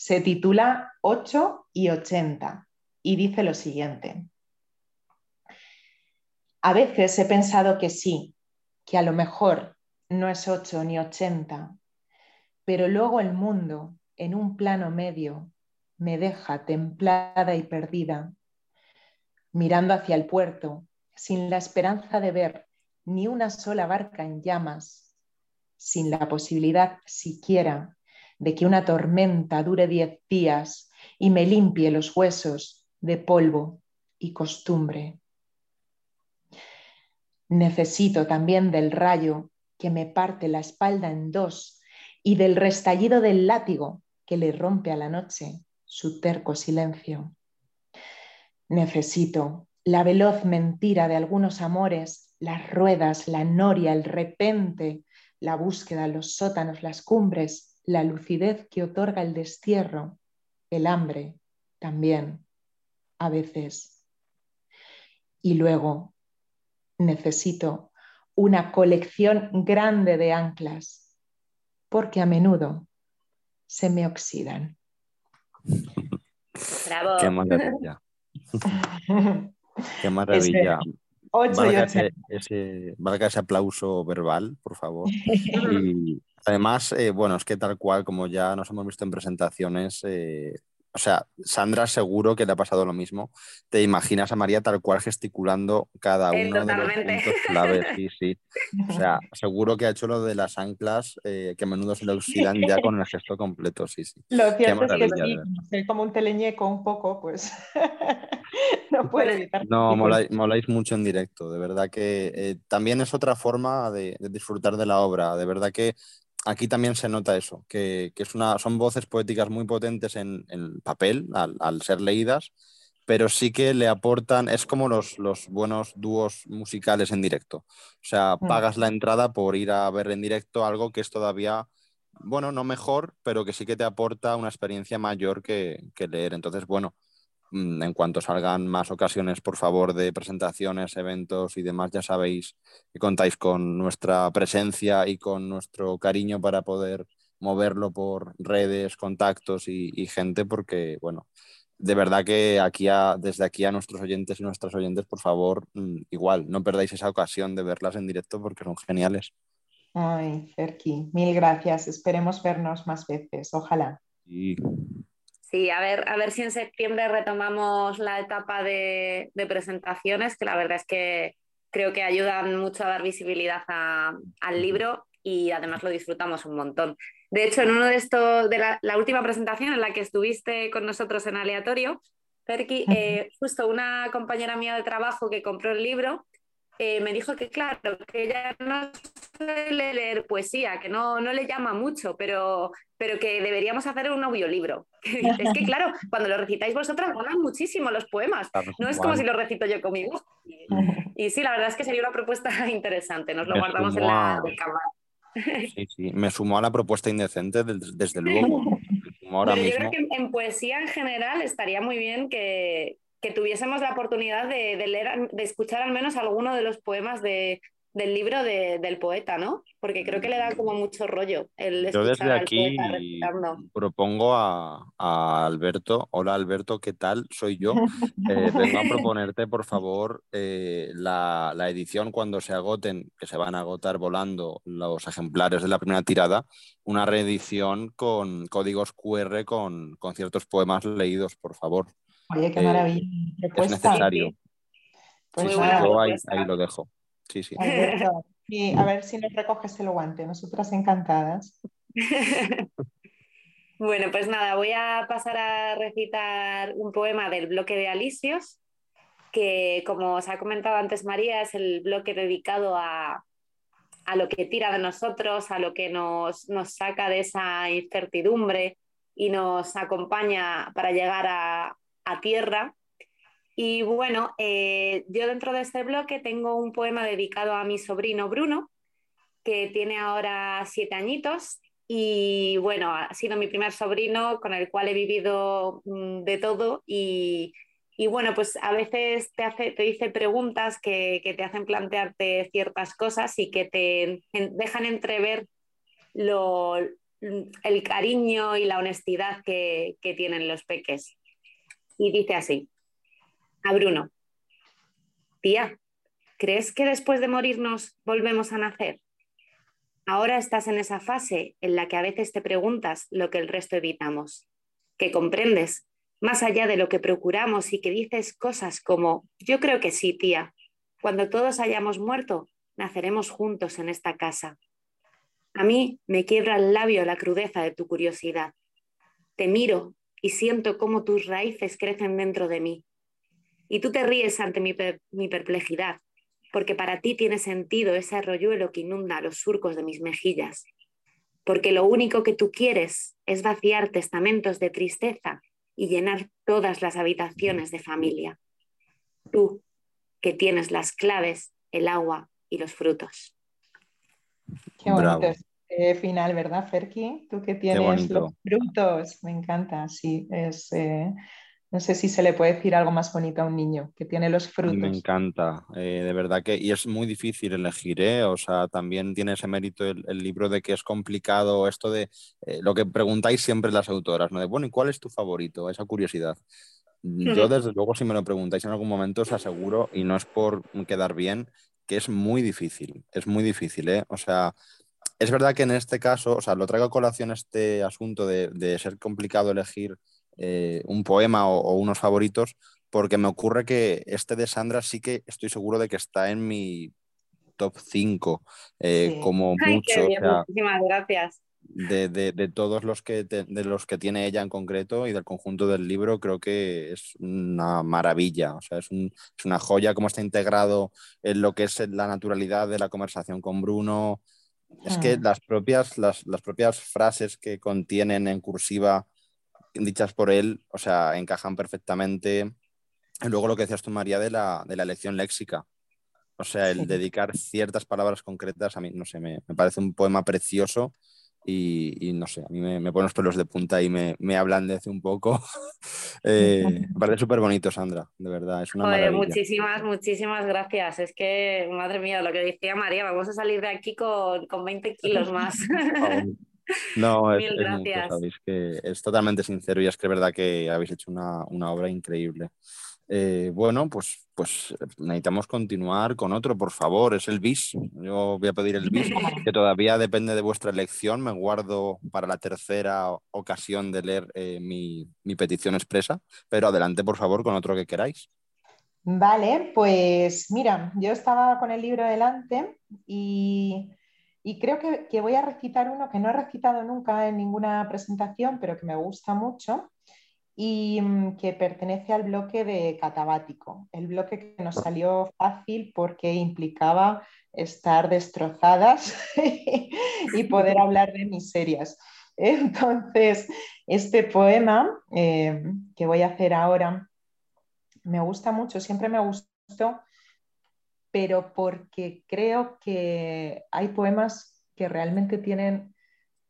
Se titula 8 y 80 y dice lo siguiente. A veces he pensado que sí, que a lo mejor no es 8 ni 80, pero luego el mundo, en un plano medio, me deja templada y perdida, mirando hacia el puerto, sin la esperanza de ver ni una sola barca en llamas, sin la posibilidad siquiera de que una tormenta dure diez días y me limpie los huesos de polvo y costumbre. Necesito también del rayo que me parte la espalda en dos y del restallido del látigo que le rompe a la noche su terco silencio. Necesito la veloz mentira de algunos amores, las ruedas, la noria, el repente, la búsqueda, los sótanos, las cumbres, la lucidez que otorga el destierro, el hambre también a veces. Y luego necesito una colección grande de anclas, porque a menudo se me oxidan. Bravo. Qué maravilla. Qué maravilla. valga, ese, ese, ese, aplauso verbal, por favor. Y además, eh, bueno, es que tal cual como ya nos hemos visto en presentaciones, eh, o sea, Sandra seguro que le ha pasado lo mismo. Te imaginas a María tal cual gesticulando cada uno de los puntos clave. Sí, sí. O sea, seguro que ha hecho lo de las anclas eh, que a menudo se le oxidan ya con el gesto completo. Sí, sí. Lo cierto es que sí, soy como un teleñeco un poco, pues no puedo evitar. No, moláis, mucho en directo. De verdad que eh, también es otra forma de, de disfrutar de la obra. De verdad que aquí también se nota eso, que, es una, son voces poéticas muy potentes en, el papel al, ser leídas, pero sí que le aportan, es como los, los buenos dúos musicales en directo. O sea, mm. pagas la entrada por ir a ver en directo algo que es todavía, bueno, no mejor, pero que sí que te aporta una experiencia mayor que, que leer. Entonces, bueno, en cuanto salgan más ocasiones, por favor, de presentaciones, eventos y demás, ya sabéis que contáis con nuestra presencia y con nuestro cariño para poder moverlo por redes, contactos y, gente, porque, bueno, de verdad que aquí desde aquí a nuestros oyentes y nuestras oyentes, por favor, mm, igual, no perdáis esa ocasión de verlas en directo porque son geniales. Ay, Ferki, mil gracias. Esperemos vernos más veces. Ojalá. Sí, a ver, a ver si en septiembre retomamos la etapa de, presentaciones, que la verdad es que creo que ayudan mucho a dar visibilidad al libro y además lo disfrutamos un montón. De hecho, en uno de estos, de la, última presentación en la que estuviste con nosotros en aleatorio, Perky, eh, justo una compañera mía de trabajo que compró el libro eh, me dijo que claro, que ella no suele leer poesía, que no, no le llama mucho, pero, pero que deberíamos hacer un audiolibro. es que claro, cuando lo recitáis vosotras molan muchísimo los poemas, no es como si lo recito yo conmigo. Y, sí, la verdad es que sería una propuesta interesante, nos lo guardamos en la cámara. Sí, sí, me sumó a la propuesta indecente desde luego. Ahora yo creo que en poesía en general estaría muy bien que, que tuviésemos la oportunidad de, leer, de escuchar al menos alguno de los poemas de, del libro del poeta, ¿no? Porque creo que le da como mucho rollo el Yo desde aquí propongo a, Alberto, hola Alberto, ¿qué tal? Soy yo. Eh, vengo a proponerte, por favor, eh, la, edición cuando se agoten, que se van a agotar volando los ejemplares de la primera tirada, una reedición con códigos QR con, con ciertos poemas leídos, por favor. Oye, qué maravilla. es necesario. Pues yo ahí, lo dejo. Sí, sí. a ver si nos recoges el guante. Nosotras encantadas. bueno, pues nada, voy a pasar a recitar un poema del bloque de Alisios, que como os ha comentado antes María, es el bloque dedicado a, a lo que tira de nosotros, a lo que nos, nos saca de esa incertidumbre y nos acompaña para llegar a, a tierra. Y bueno, eh, yo dentro de este bloque tengo un poema dedicado a mi sobrino Bruno, que tiene ahora siete añitos. Y bueno, ha sido mi primer sobrino con el cual he vivido mm, de todo y, y bueno, pues a veces te, hace, te preguntas que, que, te hacen plantearte ciertas cosas y que te dejan entrever lo, el cariño y la honestidad que, que tienen los peques. Y dice así, a Bruno, tía, ¿crees que después de morirnos volvemos a nacer? Ahora estás en esa fase en la que a veces te preguntas lo que el resto evitamos, que comprendes, más allá de lo que procuramos y que dices cosas como, yo creo que sí, tía, cuando todos hayamos muerto, naceremos juntos en esta casa. A mí me quiebra el labio la crudeza de tu curiosidad. Te miro y siento cómo tus raíces crecen dentro de mí. Y tú te ríes ante mi, mi perplejidad, porque para ti tiene sentido ese arroyuelo que inunda los surcos de mis mejillas, porque lo único que tú quieres es vaciar testamentos de tristeza y llenar todas las habitaciones de familia. Tú, que tienes las claves, el agua y los frutos. Qué bonito eh, final, ¿verdad, Ferki? Tú que tienes los frutos, me encanta, sí, es... Eh, no sé si se le puede decir algo más bonito a un niño que tiene los frutos. Me encanta, eh, de verdad que, y es muy difícil elegir, ¿eh? o sea, también tiene ese mérito el, libro de que es complicado esto de lo que preguntáis siempre las autoras, ¿no? De, bueno, ¿y cuál es tu favorito? Esa curiosidad. Yo, desde luego, si me lo preguntáis en algún momento, os aseguro, y no es por quedar bien, que es muy difícil, es muy difícil, ¿eh? O sea, es verdad que en este caso, o sea, lo traigo a colación este asunto de, ser complicado elegir eh, un poema o, unos favoritos, porque me ocurre que este de Sandra sí que estoy seguro de que está en mi top 5, eh, como mucho. muchísimas gracias. De, todos los que de los que tiene ella en concreto y del conjunto del libro, creo que es una maravilla. O sea, es, es una joya cómo está integrado en lo que es la naturalidad de la conversación con Bruno, es que mm. las propias, las, propias frases que contienen en cursiva dichas por él, o sea, encajan perfectamente. Y luego lo que decías tú, María, de la, de la elección léxica. O sea, el dedicar ciertas palabras concretas, a mí, no sé, me, me parece un poema precioso y, no sé, a mí me, me ponen los pelos de punta y me, me ablandece un poco. eh, me parece súper bonito, Sandra, de verdad. Es una muchísimas, muchísimas gracias. Es que, madre mía, lo que decía María, vamos a salir de aquí con, con 20 kilos más. no, es, es, que es totalmente sincero y es que es verdad que habéis hecho una, una obra increíble. Eh, bueno, pues, pues necesitamos continuar con otro, por favor, es el bis. Yo voy a pedir el bis, que todavía depende de vuestra elección. Me guardo para la tercera ocasión de leer eh, mi, petición expresa, pero adelante, por favor, con otro que queráis. Vale, pues mira, yo estaba con el libro delante y, creo que, que voy a recitar uno que no he recitado nunca en ninguna presentación, pero que me gusta mucho y mm, que pertenece al bloque de catabático, el bloque que nos salió fácil porque implicaba estar destrozadas y poder hablar de miserias. Entonces, este poema eh, que voy a hacer ahora me gusta mucho, siempre me gustó, pero porque creo que hay poemas que realmente tienen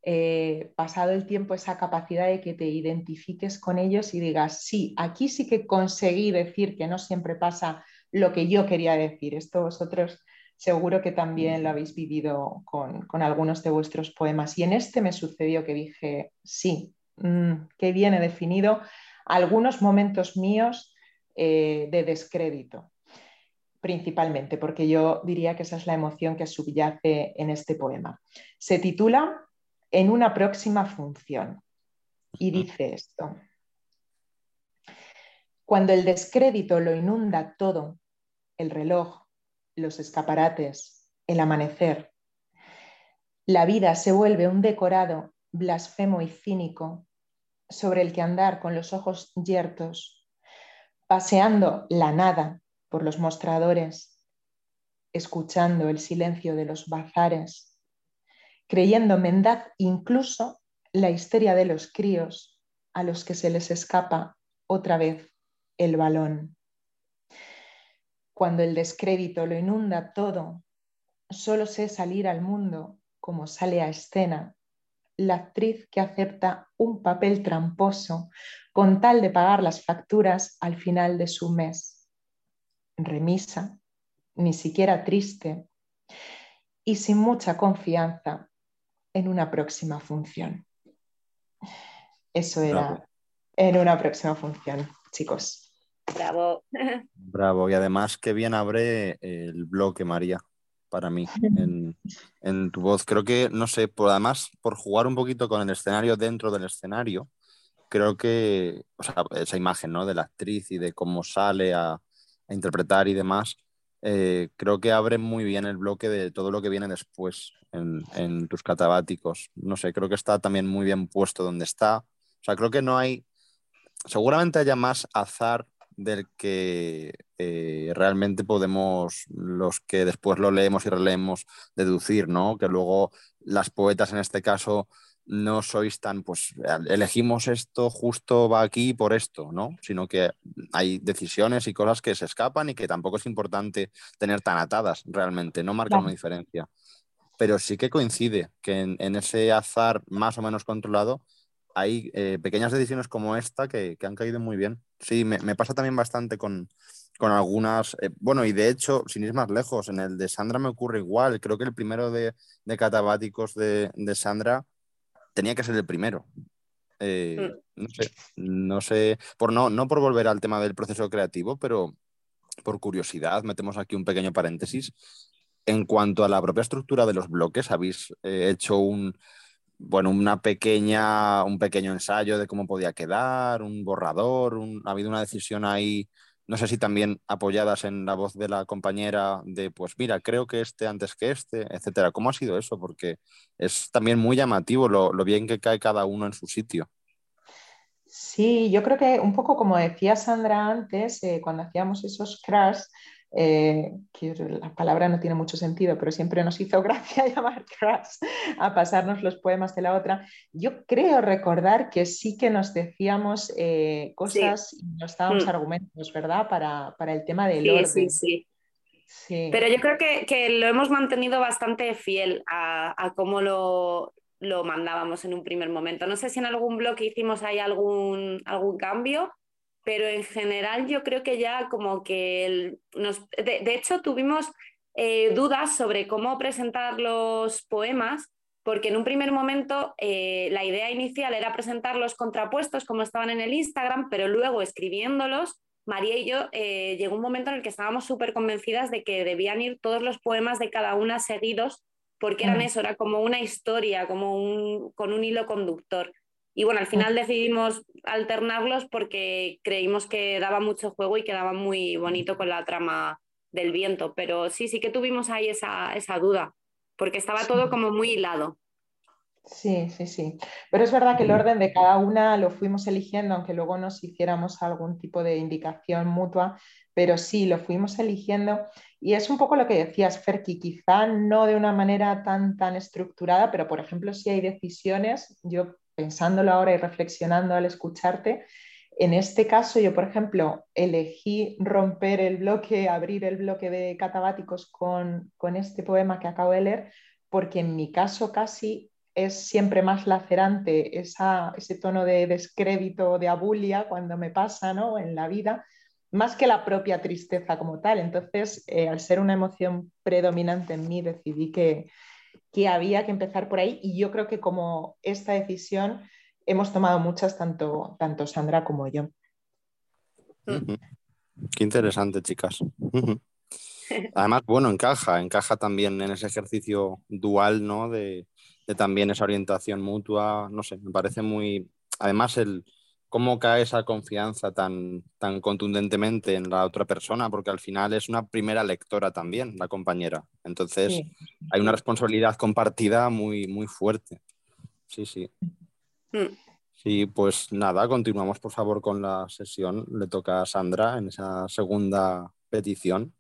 eh, pasado el tiempo, esa capacidad de que te identifiques con ellos y digas, sí, aquí sí que conseguí decir que no siempre pasa lo que yo quería decir. Esto vosotros seguro que también lo habéis vivido con, algunos de vuestros poemas. Y en este me sucedió que dije, sí, mm, que viene definido algunos momentos míos eh, de descrédito principalmente, porque yo diría que esa es la emoción que subyace en este poema. Se titula en una próxima función. Y dice esto. Cuando el descrédito lo inunda todo, el reloj, los escaparates, el amanecer, la vida se vuelve un decorado blasfemo y cínico sobre el que andar con los ojos yertos, paseando la nada por los mostradores, escuchando el silencio de los bazares, creyendo mendad incluso la histeria de los críos a los que se les escapa otra vez el balón. cuando el descrédito lo inunda todo, solo sé salir al mundo como sale a escena la actriz que acepta un papel tramposo con tal de pagar las facturas al final de su mes. Remisa, ni siquiera triste y sin mucha confianza en una próxima función. Eso era en una próxima función, chicos. Bravo. Bravo. Y además, qué bien abre el bloque, María para mí en, tu voz. Creo que, no sé, por, además por jugar un poquito con el escenario dentro del escenario, creo que, o sea, esa imagen ¿no? de la actriz y de cómo sale a, interpretar y demás, eh, creo que abre muy bien el bloque de todo lo que viene después en, en, tus catabáticos. No sé, creo que está también muy bien puesto donde está. O sea, creo que no hay, seguramente haya más azar del que eh, realmente podemos, los que después lo leemos y releemos, deducir, ¿no? Que luego las poetas en este caso no sois tan, pues elegimos esto, justo va aquí por esto, ¿no? Sino que hay decisiones y cosas que se escapan y que tampoco es importante tener tan atadas realmente, no marcan una diferencia. Pero sí que coincide que en ese azar más o menos controlado hay eh, pequeñas decisiones como esta que, han caído muy bien. Sí, me, pasa también bastante con, algunas, eh, bueno, y de hecho, sin ir más lejos, en el de Sandra me ocurre igual. Creo que el primero de, catabáticos de, Sandra tenía que ser el primero. Eh, mm. no sé, no sé, por no, no por volver al tema del proceso creativo, pero por curiosidad, metemos aquí un pequeño paréntesis. En cuanto a la propia estructura de los bloques, habéis hecho un, bueno, una pequeña, un pequeño ensayo de cómo podía quedar, un borrador, ha habido una decisión ahí, no sé si también apoyadas en la voz de la compañera de, pues mira, creo que este antes que este, etcétera. ¿Cómo ha sido eso? Porque es también muy llamativo lo, bien que cae cada uno en su sitio. Sí, yo creo que un poco como decía Sandra antes, eh, cuando hacíamos esos crash, eh, que la palabra no tiene mucho sentido, pero siempre nos hizo gracia llamar crash a pasarnos los poemas de la otra. Yo creo recordar que sí que nos decíamos eh, cosas y nos dábamos mm. argumentos, ¿verdad? Para, el tema del sí, orden. Sí, sí. Pero yo creo que, lo hemos mantenido bastante fiel a, cómo lo, lo, mandábamos en un primer momento. No sé si en algún blog hicimos ahí algún, algún cambio, pero en general yo creo que ya como que nos, de, hecho tuvimos eh, dudas sobre cómo presentar los poemas, porque en un primer momento eh, la idea inicial era presentarlos contrapuestos como estaban en el Instagram, pero luego escribiéndolos, María y yo eh, llegó un momento en el que estábamos súper convencidas de que debían ir todos los poemas de cada una seguidos, porque eran mm. eso, era como una historia, como un, con un hilo conductor. Y bueno, al final decidimos alternarlos porque creímos que daba mucho juego y quedaba muy bonito con la trama del viento. Pero sí, sí que tuvimos ahí esa, duda, porque estaba todo como muy hilado. Sí, sí, sí. Pero es verdad que el orden de cada una lo fuimos eligiendo, aunque luego nos hiciéramos algún tipo de indicación mutua, pero sí, lo fuimos eligiendo. Y es un poco lo que decías, Ferki, quizá no de una manera tan, tan estructurada, pero por ejemplo, si hay decisiones, yo pensándolo ahora y reflexionando al escucharte, en este caso yo, por ejemplo, elegí romper el bloque, abrir el bloque de catabáticos con, este poema que acabo de leer, porque en mi caso casi es siempre más lacerante ese tono de descrédito, de abulia cuando me pasa ¿no? en la vida, más que la propia tristeza como tal. Entonces, eh, al ser una emoción predominante en mí, decidí que, que había que empezar por ahí y yo creo que como esta decisión hemos tomado muchas, tanto, tanto Sandra como yo. Qué interesante, chicas. Además, bueno, encaja, encaja también en ese ejercicio dual, ¿no? De, de, también esa orientación mutua, no sé, me parece muy... Además, el, cómo cae esa confianza tan, tan contundentemente en la otra persona, porque al final es una primera lectora también, la compañera. Entonces, hay una responsabilidad compartida muy, muy fuerte. Sí, sí. Mm. Sí, pues nada, continuamos por favor con la sesión. Le toca a Sandra en esa segunda petición.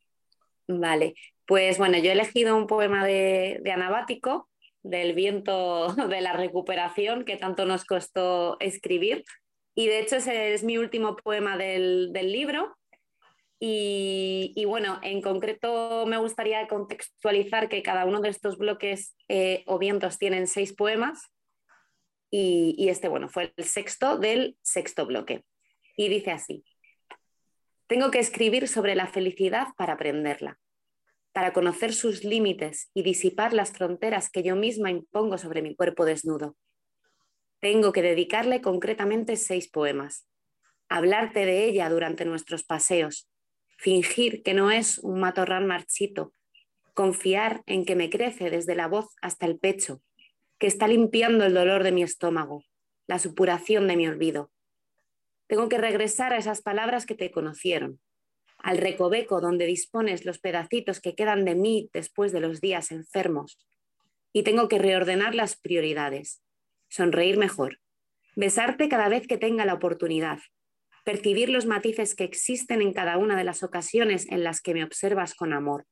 Vale, pues bueno, yo he elegido un poema de, de Anabático, del viento de la recuperación que tanto nos costó escribir y de hecho ese es mi último poema del, libro. Y, bueno, en concreto me gustaría contextualizar que cada uno de estos bloques eh, o vientos tienen seis poemas y, y este, bueno, fue el sexto del sexto bloque. Y dice así, tengo que escribir sobre la felicidad para aprenderla, para conocer sus límites y disipar las fronteras que yo misma impongo sobre mi cuerpo desnudo. Tengo que dedicarle concretamente seis poemas, hablarte de ella durante nuestros paseos, fingir que no es un matorral marchito, confiar en que me crece desde la voz hasta el pecho, que está limpiando el dolor de mi estómago, la supuración de mi olvido. Tengo que regresar a esas palabras que te conocieron, al recoveco donde dispones los pedacitos que quedan de mí después de los días enfermos. Y tengo que reordenar las prioridades, sonreír mejor, besarte cada vez que tenga la oportunidad, percibir los matices que existen en cada una de las ocasiones en las que me observas con amor.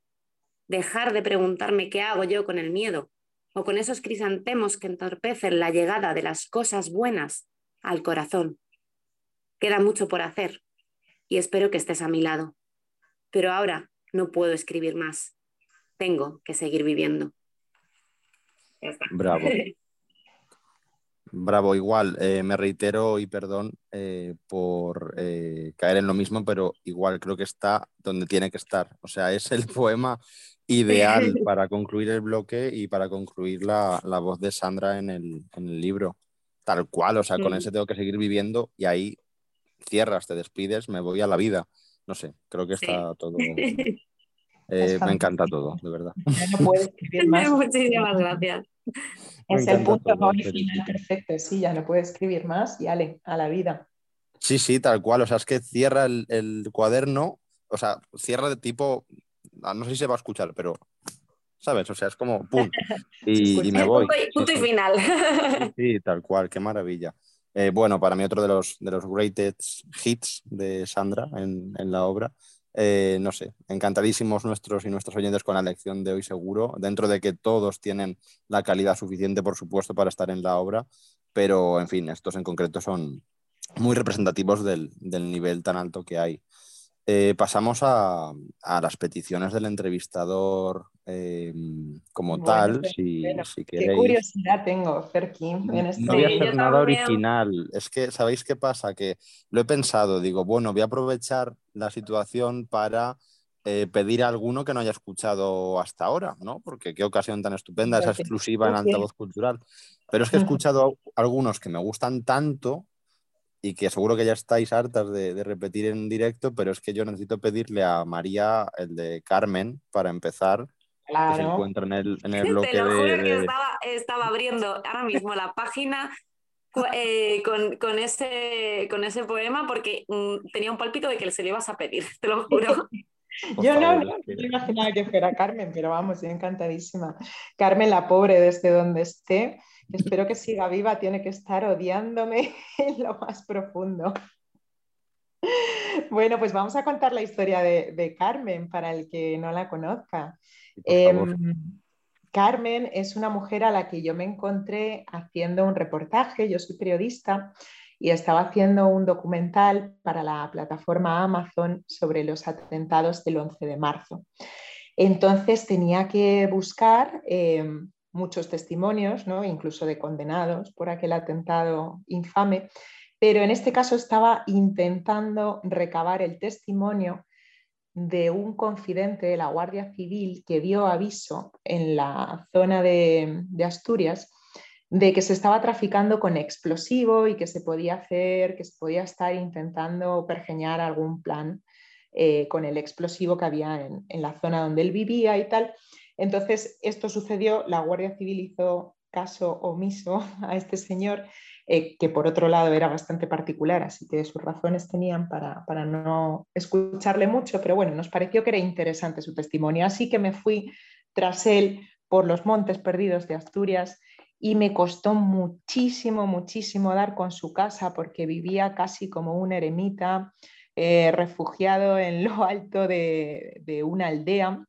Dejar de preguntarme qué hago yo con el miedo o con esos crisantemos que entorpecen la llegada de las cosas buenas al corazón. Queda mucho por hacer y espero que estés a mi lado. Pero ahora no puedo escribir más. Tengo que seguir viviendo. Bravo. Bravo, igual, eh, me reitero y perdón eh, por eh, caer en lo mismo, pero igual creo que está donde tiene que estar. O sea, es el poema ideal para concluir el bloque y para concluir la, voz de Sandra en el, libro. Tal cual, o sea, con ese tengo que seguir viviendo y ahí cierras, te despides, me voy a la vida. No sé, creo que está todo. me encanta todo, de verdad. no puedes escribir más. Muchísimas gracias. Es el punto original perfecto, sí, ya no puede escribir más y ale, a la vida. Sí, sí, tal cual. O sea, es que cierra el, cuaderno, o sea, cierra de tipo, ah, no sé si se va a escuchar, pero, ¿sabes? O sea, es como, ¡pum! Y, me voy. Punto, y final. Sí, tal cual, qué maravilla. Eh, bueno, para mí otro de los, de los greatest hits de Sandra en, en la obra. Eh, no sé, encantadísimos nuestros y nuestros oyentes con la lección de hoy seguro, dentro de que todos tienen la calidad suficiente, por supuesto, para estar en la obra, pero en fin, estos en concreto son muy representativos del, del nivel tan alto que hay. Eh, pasamos a, a, las peticiones del entrevistador eh, como tal, si, si, queréis. Qué curiosidad tengo, Ferkin. En este... No voy a hacer nada original. Es que, ¿sabéis qué pasa? Que lo he pensado, digo, bueno, voy a aprovechar la situación para eh, pedir a alguno que no haya escuchado hasta ahora, ¿no? Porque qué ocasión tan estupenda, esa exclusiva en altavoz cultural. Pero es que he escuchado algunos que me gustan tanto y que seguro que ya estáis hartas de, repetir en directo, pero es que yo necesito pedirle a María el de Carmen para empezar. Que se encuentra en el, en el bloque Te lo juro de, que estaba, abriendo ahora mismo la página eh, con, ese, con ese poema porque mm, tenía un palpito de que se le ibas a pedir, te lo juro. Yo no, no, me imaginaba que fuera Carmen, pero vamos, estoy encantadísima. Carmen, la pobre, desde donde esté, Espero que siga viva, tiene que estar odiándome en lo más profundo. Bueno, pues vamos a contar la historia de, Carmen para el que no la conozca. Em, Carmen es una mujer a la que yo me encontré haciendo un reportaje, yo soy periodista y estaba haciendo un documental para la plataforma Amazon sobre los atentados del 11 de marzo. Entonces tenía que buscar em, muchos testimonios, ¿no? incluso de condenados por aquel atentado infame, pero en este caso estaba intentando recabar el testimonio de un confidente de la Guardia Civil que dio aviso en la zona de, Asturias de que se estaba traficando con explosivo y que se podía hacer, que se podía estar intentando pergeñar algún plan eh, con el explosivo que había en, en, la zona donde él vivía y tal. Entonces, esto sucedió, la Guardia Civil hizo caso omiso a este señor, eh, que por otro lado era bastante particular, así que sus razones tenían para, para, no escucharle mucho, pero bueno, nos pareció que era interesante su testimonio, así que me fui tras él por los montes perdidos de Asturias y me costó muchísimo, muchísimo dar con su casa porque vivía casi como un eremita, eh, refugiado en lo alto de, de una aldea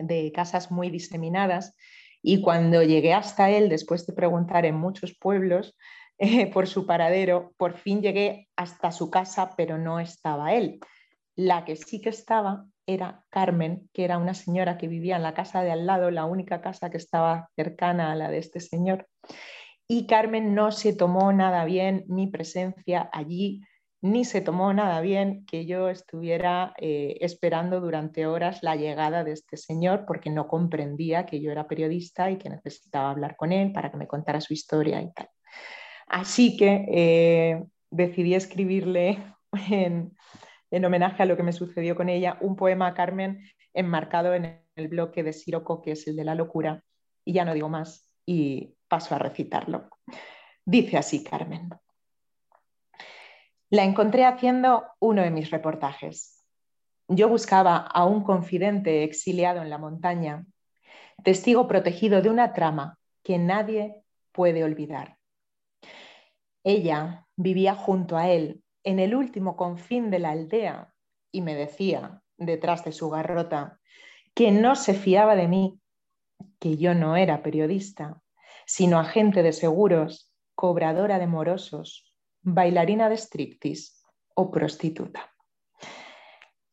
de casas muy diseminadas. Y cuando llegué hasta él, después de preguntar en muchos pueblos por su paradero, por fin llegué hasta su casa, pero no estaba él. La que sí que estaba era Carmen, que era una señora que vivía en la casa de al lado, la única casa que estaba cercana a la de este señor. Y Carmen no se tomó nada bien mi presencia allí, ni se tomó nada bien que yo estuviera eh, esperando durante horas la llegada de este señor porque no comprendía que yo era periodista y que necesitaba hablar con él para que me contara su historia y tal. Así que eh, decidí escribirle en, homenaje a lo que me sucedió con ella un poema a Carmen enmarcado en el bloque de Siroco, que es el de la locura, y ya no digo más y paso a recitarlo. Dice así Carmen. La encontré haciendo uno de mis reportajes. Yo buscaba a un confidente exiliado en la montaña, testigo protegido de una trama que nadie puede olvidar. Ella vivía junto a él en el último confín de la aldea y me decía, detrás de su garrota, que no se fiaba de mí, que yo no era periodista, sino agente de seguros, cobradora de morosos, bailarina de striptease o prostituta.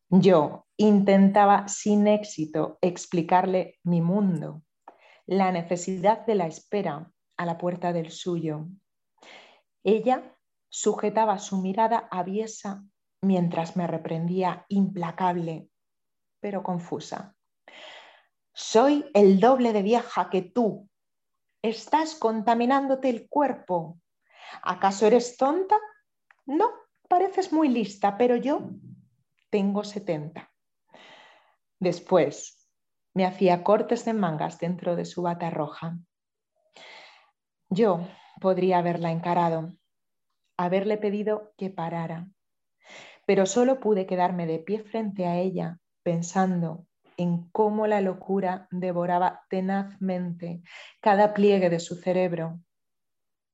Yo intentaba sin éxito explicarle mi mundo, la necesidad de la espera a la puerta del suyo. Ella sujetaba su mirada aviesa mientras me reprendía implacable, pero confusa. Soy el doble de vieja que tú. Estás contaminándote el cuerpo. ¿Acaso eres tonta? No, pareces muy lista, pero yo tengo 70. Después me hacía cortes de mangas dentro de su bata roja. Yo podría haberla encarado, haberle pedido que parara, pero solo pude quedarme de pie frente a ella pensando en cómo la locura devoraba tenazmente cada pliegue de su cerebro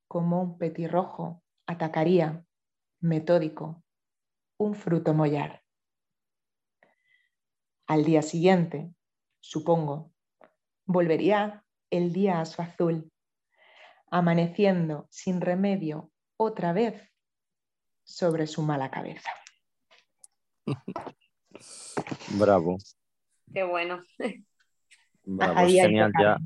como un petirrojo atacaría, metódico, un fruto mollar. Al día siguiente, supongo, volvería el día a su azul, amaneciendo sin remedio otra vez sobre su mala cabeza. Bravo. Qué bueno. Bravo, genial ya.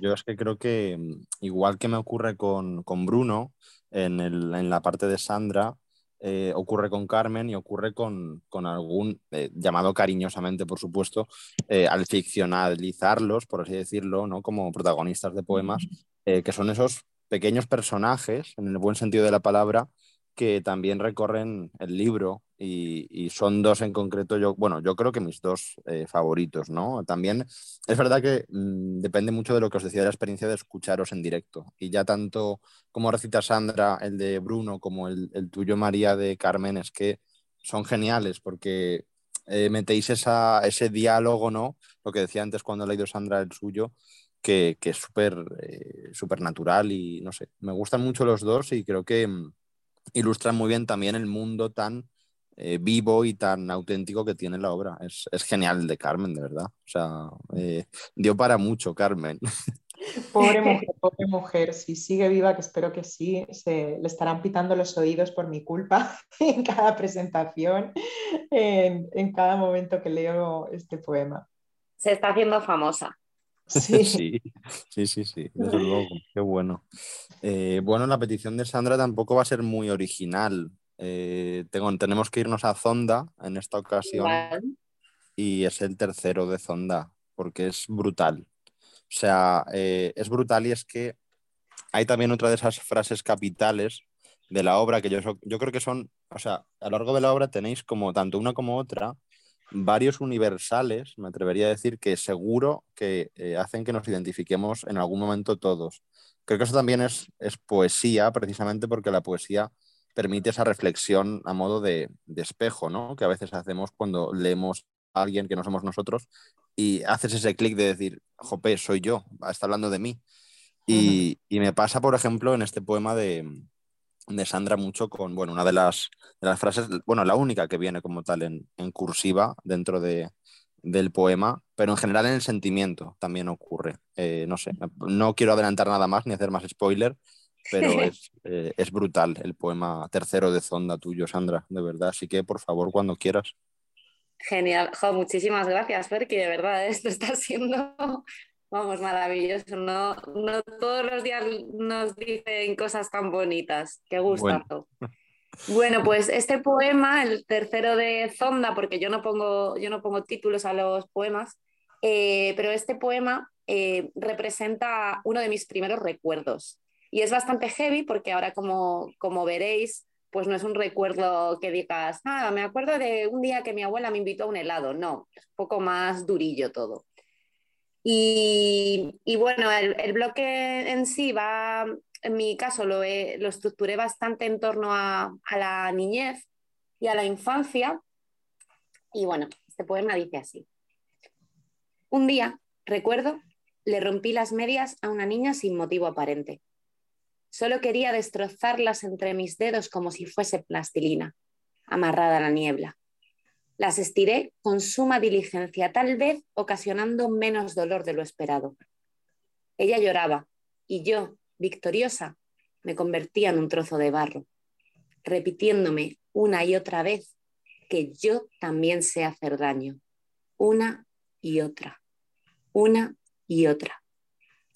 Yo es que creo que, mm, igual que me ocurre con, Bruno, en, la parte de Sandra, eh, ocurre con Carmen y ocurre con, algún, eh, llamado cariñosamente, por supuesto, eh, al ficcionalizarlos, por así decirlo, ¿no? como protagonistas de poemas, que son esos pequeños personajes, en el buen sentido de la palabra, que también recorren el libro y, son dos en concreto, yo, bueno, yo creo que mis dos eh, favoritos, ¿no? También es verdad que mm, depende mucho de lo que os decía de la experiencia de escucharos en directo y ya tanto como recita Sandra, el de Bruno, como el, tuyo María de Carmen, es que son geniales porque eh, metéis esa, ese diálogo, ¿no? Lo que decía antes cuando ha leído Sandra el suyo, que, que es súper eh, natural y no sé, me gustan mucho los dos y creo que mm, ilustran muy bien también el mundo tan eh, vivo y tan auténtico que tiene la obra. Es, genial de Carmen, de verdad. O sea, eh, dio para mucho Carmen. Pobre mujer, pobre mujer, si sigue viva, que espero que sí, se le estarán pitando los oídos por mi culpa en cada presentación, en, en cada momento que leo este poema. Se está haciendo famosa. Sí, sí, sí, sí, sí, desde luego, qué bueno. Eh, bueno, la petición de Sandra tampoco va a ser muy original. Eh, tengo, tenemos que irnos a Zonda en esta ocasión y es el tercero de Zonda porque es brutal. O sea, eh, es brutal y es que hay también otra de esas frases capitales de la obra que yo, yo creo que son, o sea, a lo largo de la obra tenéis como tanto una como otra varios universales, me atrevería a decir, que seguro que eh, hacen que nos identifiquemos en algún momento todos. Creo que eso también es, es poesía, precisamente porque la poesía permite esa reflexión a modo de, espejo, ¿no? Que a veces hacemos cuando leemos a alguien que no somos nosotros y haces ese clic de decir, jope, soy yo, está hablando de mí. Y, y, me pasa, por ejemplo, en este poema de, de Sandra mucho con, bueno, una de las, de las frases, bueno, la única que viene como tal en, cursiva dentro de, del poema, pero en general en el sentimiento también ocurre. Eh, no sé, no quiero adelantar nada más ni hacer más spoiler, pero eh, es, brutal el poema tercero de Zonda tuyo, Sandra, de verdad. Así que, por favor, cuando quieras. Genial, muchísimas gracias, porque de verdad esto está siendo, vamos, maravilloso. No, no todos los días nos dicen cosas tan bonitas. Qué gustazo. Bueno. pues este poema, el tercero de Zonda, porque yo no pongo, yo no pongo títulos a los poemas, eh, pero este poema eh, representa uno de mis primeros recuerdos. Y es bastante heavy porque ahora, como, como veréis, pues no es un recuerdo que digas, nada, me acuerdo de un día que mi abuela me invitó a un helado. No, es un poco más durillo todo. Y, bueno, el, bloque en sí va, en mi caso lo, lo estructuré bastante en torno a, a la niñez y a la infancia. Y bueno, este poema dice así. Un día, recuerdo, le rompí las medias a una niña sin motivo aparente. Solo quería destrozarlas entre mis dedos como si fuese plastilina, amarrada a la niebla. Las estiré con suma diligencia, tal vez ocasionando menos dolor de lo esperado. Ella lloraba y yo, victoriosa, me convertía en un trozo de barro, repitiéndome una y otra vez que yo también sé hacer daño, una y otra, una y otra,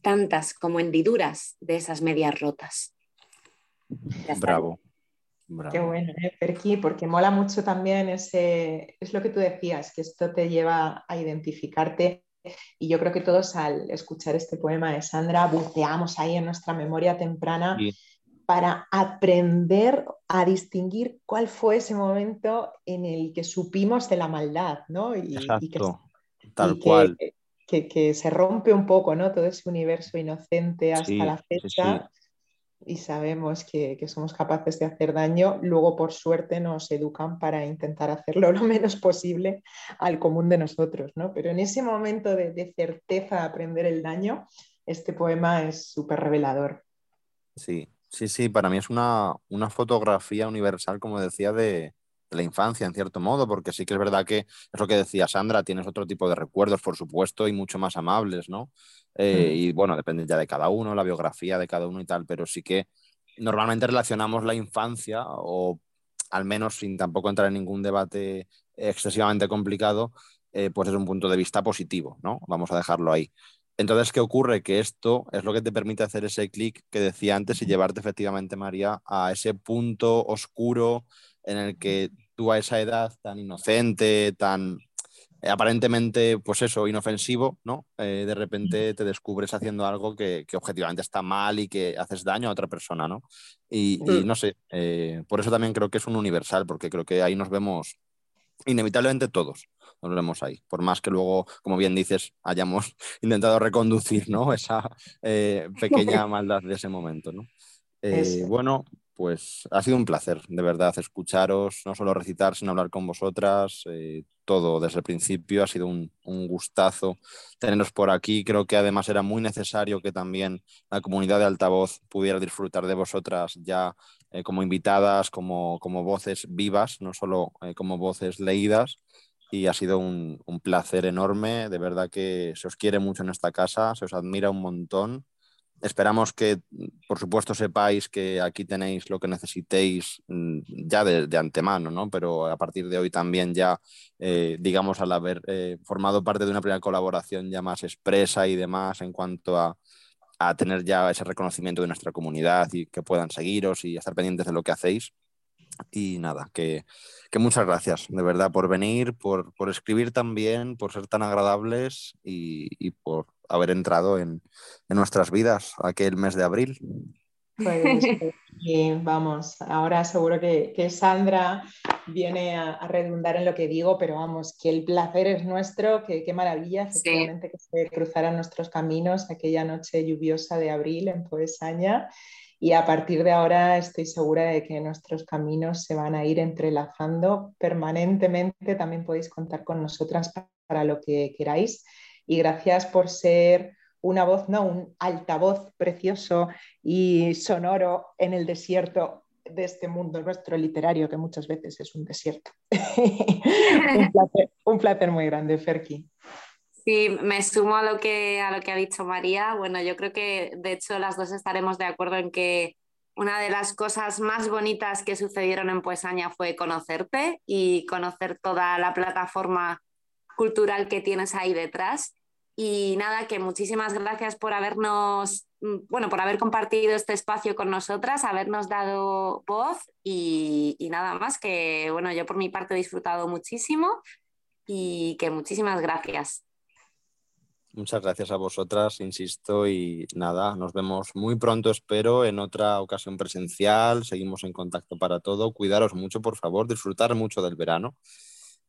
tantas como hendiduras de esas medias rotas. Bravo. Qué bueno, ¿eh, Perky, porque mola mucho también ese, es lo que tú decías, que esto te lleva a identificarte y yo creo que todos al escuchar este poema de Sandra buceamos ahí en nuestra memoria temprana para aprender a distinguir cuál fue ese momento en el que supimos de la maldad, ¿no? Y, Exacto, tal cual que, se rompe un poco, ¿no? Todo ese universo inocente hasta la fecha. Y sabemos que, somos capaces de hacer daño, luego por suerte nos educan para intentar hacerlo lo menos posible al común de nosotros, ¿no? Pero en ese momento de, certeza de aprender el daño, este poema es súper revelador. Sí, sí, sí, para mí es una, una fotografía universal, como decía, de, de la infancia, en cierto modo, porque sí que es verdad que es lo que decía Sandra, tienes otro tipo de recuerdos, por supuesto, y mucho más amables, ¿no? Eh, mm. Y bueno, depende ya de cada uno, la biografía de cada uno y tal, pero sí que normalmente relacionamos la infancia, o al menos sin tampoco entrar en ningún debate excesivamente complicado, eh, pues es un punto de vista positivo, ¿no? Vamos a dejarlo ahí. Entonces, ¿qué ocurre? Que esto es lo que te permite hacer ese clic que decía antes y llevarte efectivamente, María, a ese punto oscuro en el que tú a esa edad tan inocente, tan eh, aparentemente, pues eso, inofensivo, ¿no? Eh, de repente te descubres haciendo algo que, objetivamente está mal y que haces daño a otra persona, ¿no? Y, no sé, eh, por eso también creo que es un universal, porque creo que ahí nos vemos inevitablemente todos, nos vemos ahí, por más que luego, como bien dices, hayamos intentado reconducir, ¿no? Esa pequeña maldad de ese momento, ¿no? bueno, pues ha sido un placer, de verdad, escucharos, no solo recitar, sino hablar con vosotras, eh, todo desde el principio, ha sido un, gustazo teneros por aquí, creo que además era muy necesario que también la comunidad de altavoz pudiera disfrutar de vosotras ya eh, como invitadas, como, como, voces vivas, no solo eh, como voces leídas. Y ha sido un, un placer enorme, de verdad que se os quiere mucho en esta casa, se os admira un montón Esperamos que, por supuesto, sepáis que aquí tenéis lo que necesitéis mm, ya de, antemano, ¿no? Pero a partir de hoy también ya, eh, digamos, al haber eh, formado parte de una primera colaboración ya más expresa y demás en cuanto a, a tener ya ese reconocimiento de nuestra comunidad y que puedan seguiros y estar pendientes de lo que hacéis. Y nada, que, que, muchas gracias de verdad por venir, por, por escribir tan bien, por ser tan agradables y, y por haber entrado en, en, nuestras vidas aquel mes de abril. Pues, vamos, ahora seguro que, que Sandra viene a, redundar en lo que digo, pero vamos, que el placer es nuestro, que qué maravilla, efectivamente, que se cruzaran nuestros caminos aquella noche lluviosa de abril en Poesaña. Y a partir de ahora estoy segura de que nuestros caminos se van a ir entrelazando permanentemente. También podéis contar con nosotras para lo que queráis y gracias por ser una voz, no, un altavoz precioso y sonoro en el desierto de este mundo nuestro literario, que muchas veces es un desierto. un, placer, muy grande, Ferki. Sí, me sumo a lo que a lo que ha dicho María. Bueno, yo creo que de hecho las dos estaremos de acuerdo en que una de las cosas más bonitas que sucedieron en Puesaña fue conocerte y conocer toda la plataforma cultural que tienes ahí detrás. Y nada, que muchísimas gracias por habernos, mm, bueno, por haber compartido este espacio con nosotras, habernos dado voz y, y nada más, que bueno, yo por mi parte he disfrutado muchísimo y que muchísimas gracias. Muchas gracias a vosotras, insisto, y nada, nos vemos muy pronto, espero, en otra ocasión presencial. Seguimos en contacto para todo. Cuidaros mucho, por favor, disfrutar mucho del verano.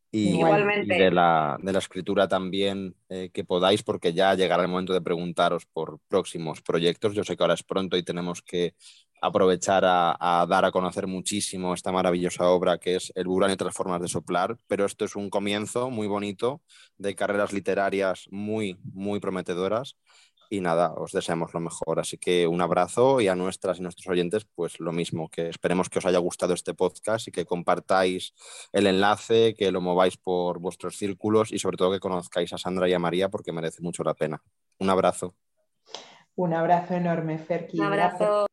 Y, de, la, de, la, escritura también eh, que podáis, porque ya llegará el momento de preguntaros por próximos proyectos. Yo sé que ahora es pronto y tenemos que aprovechar a, dar a conocer muchísimo esta maravillosa obra que es El burán y otras formas de soplar, pero esto es un comienzo muy bonito de carreras literarias muy, muy prometedoras y nada, os deseamos lo mejor. Así que un abrazo y a nuestras y nuestros oyentes, pues lo mismo, que esperemos que os haya gustado este podcast y que compartáis el enlace, que lo mováis por vuestros círculos y sobre todo que conozcáis a Sandra y a María porque merece mucho la pena. Un abrazo. Un abrazo enorme, Ferki. Un abrazo.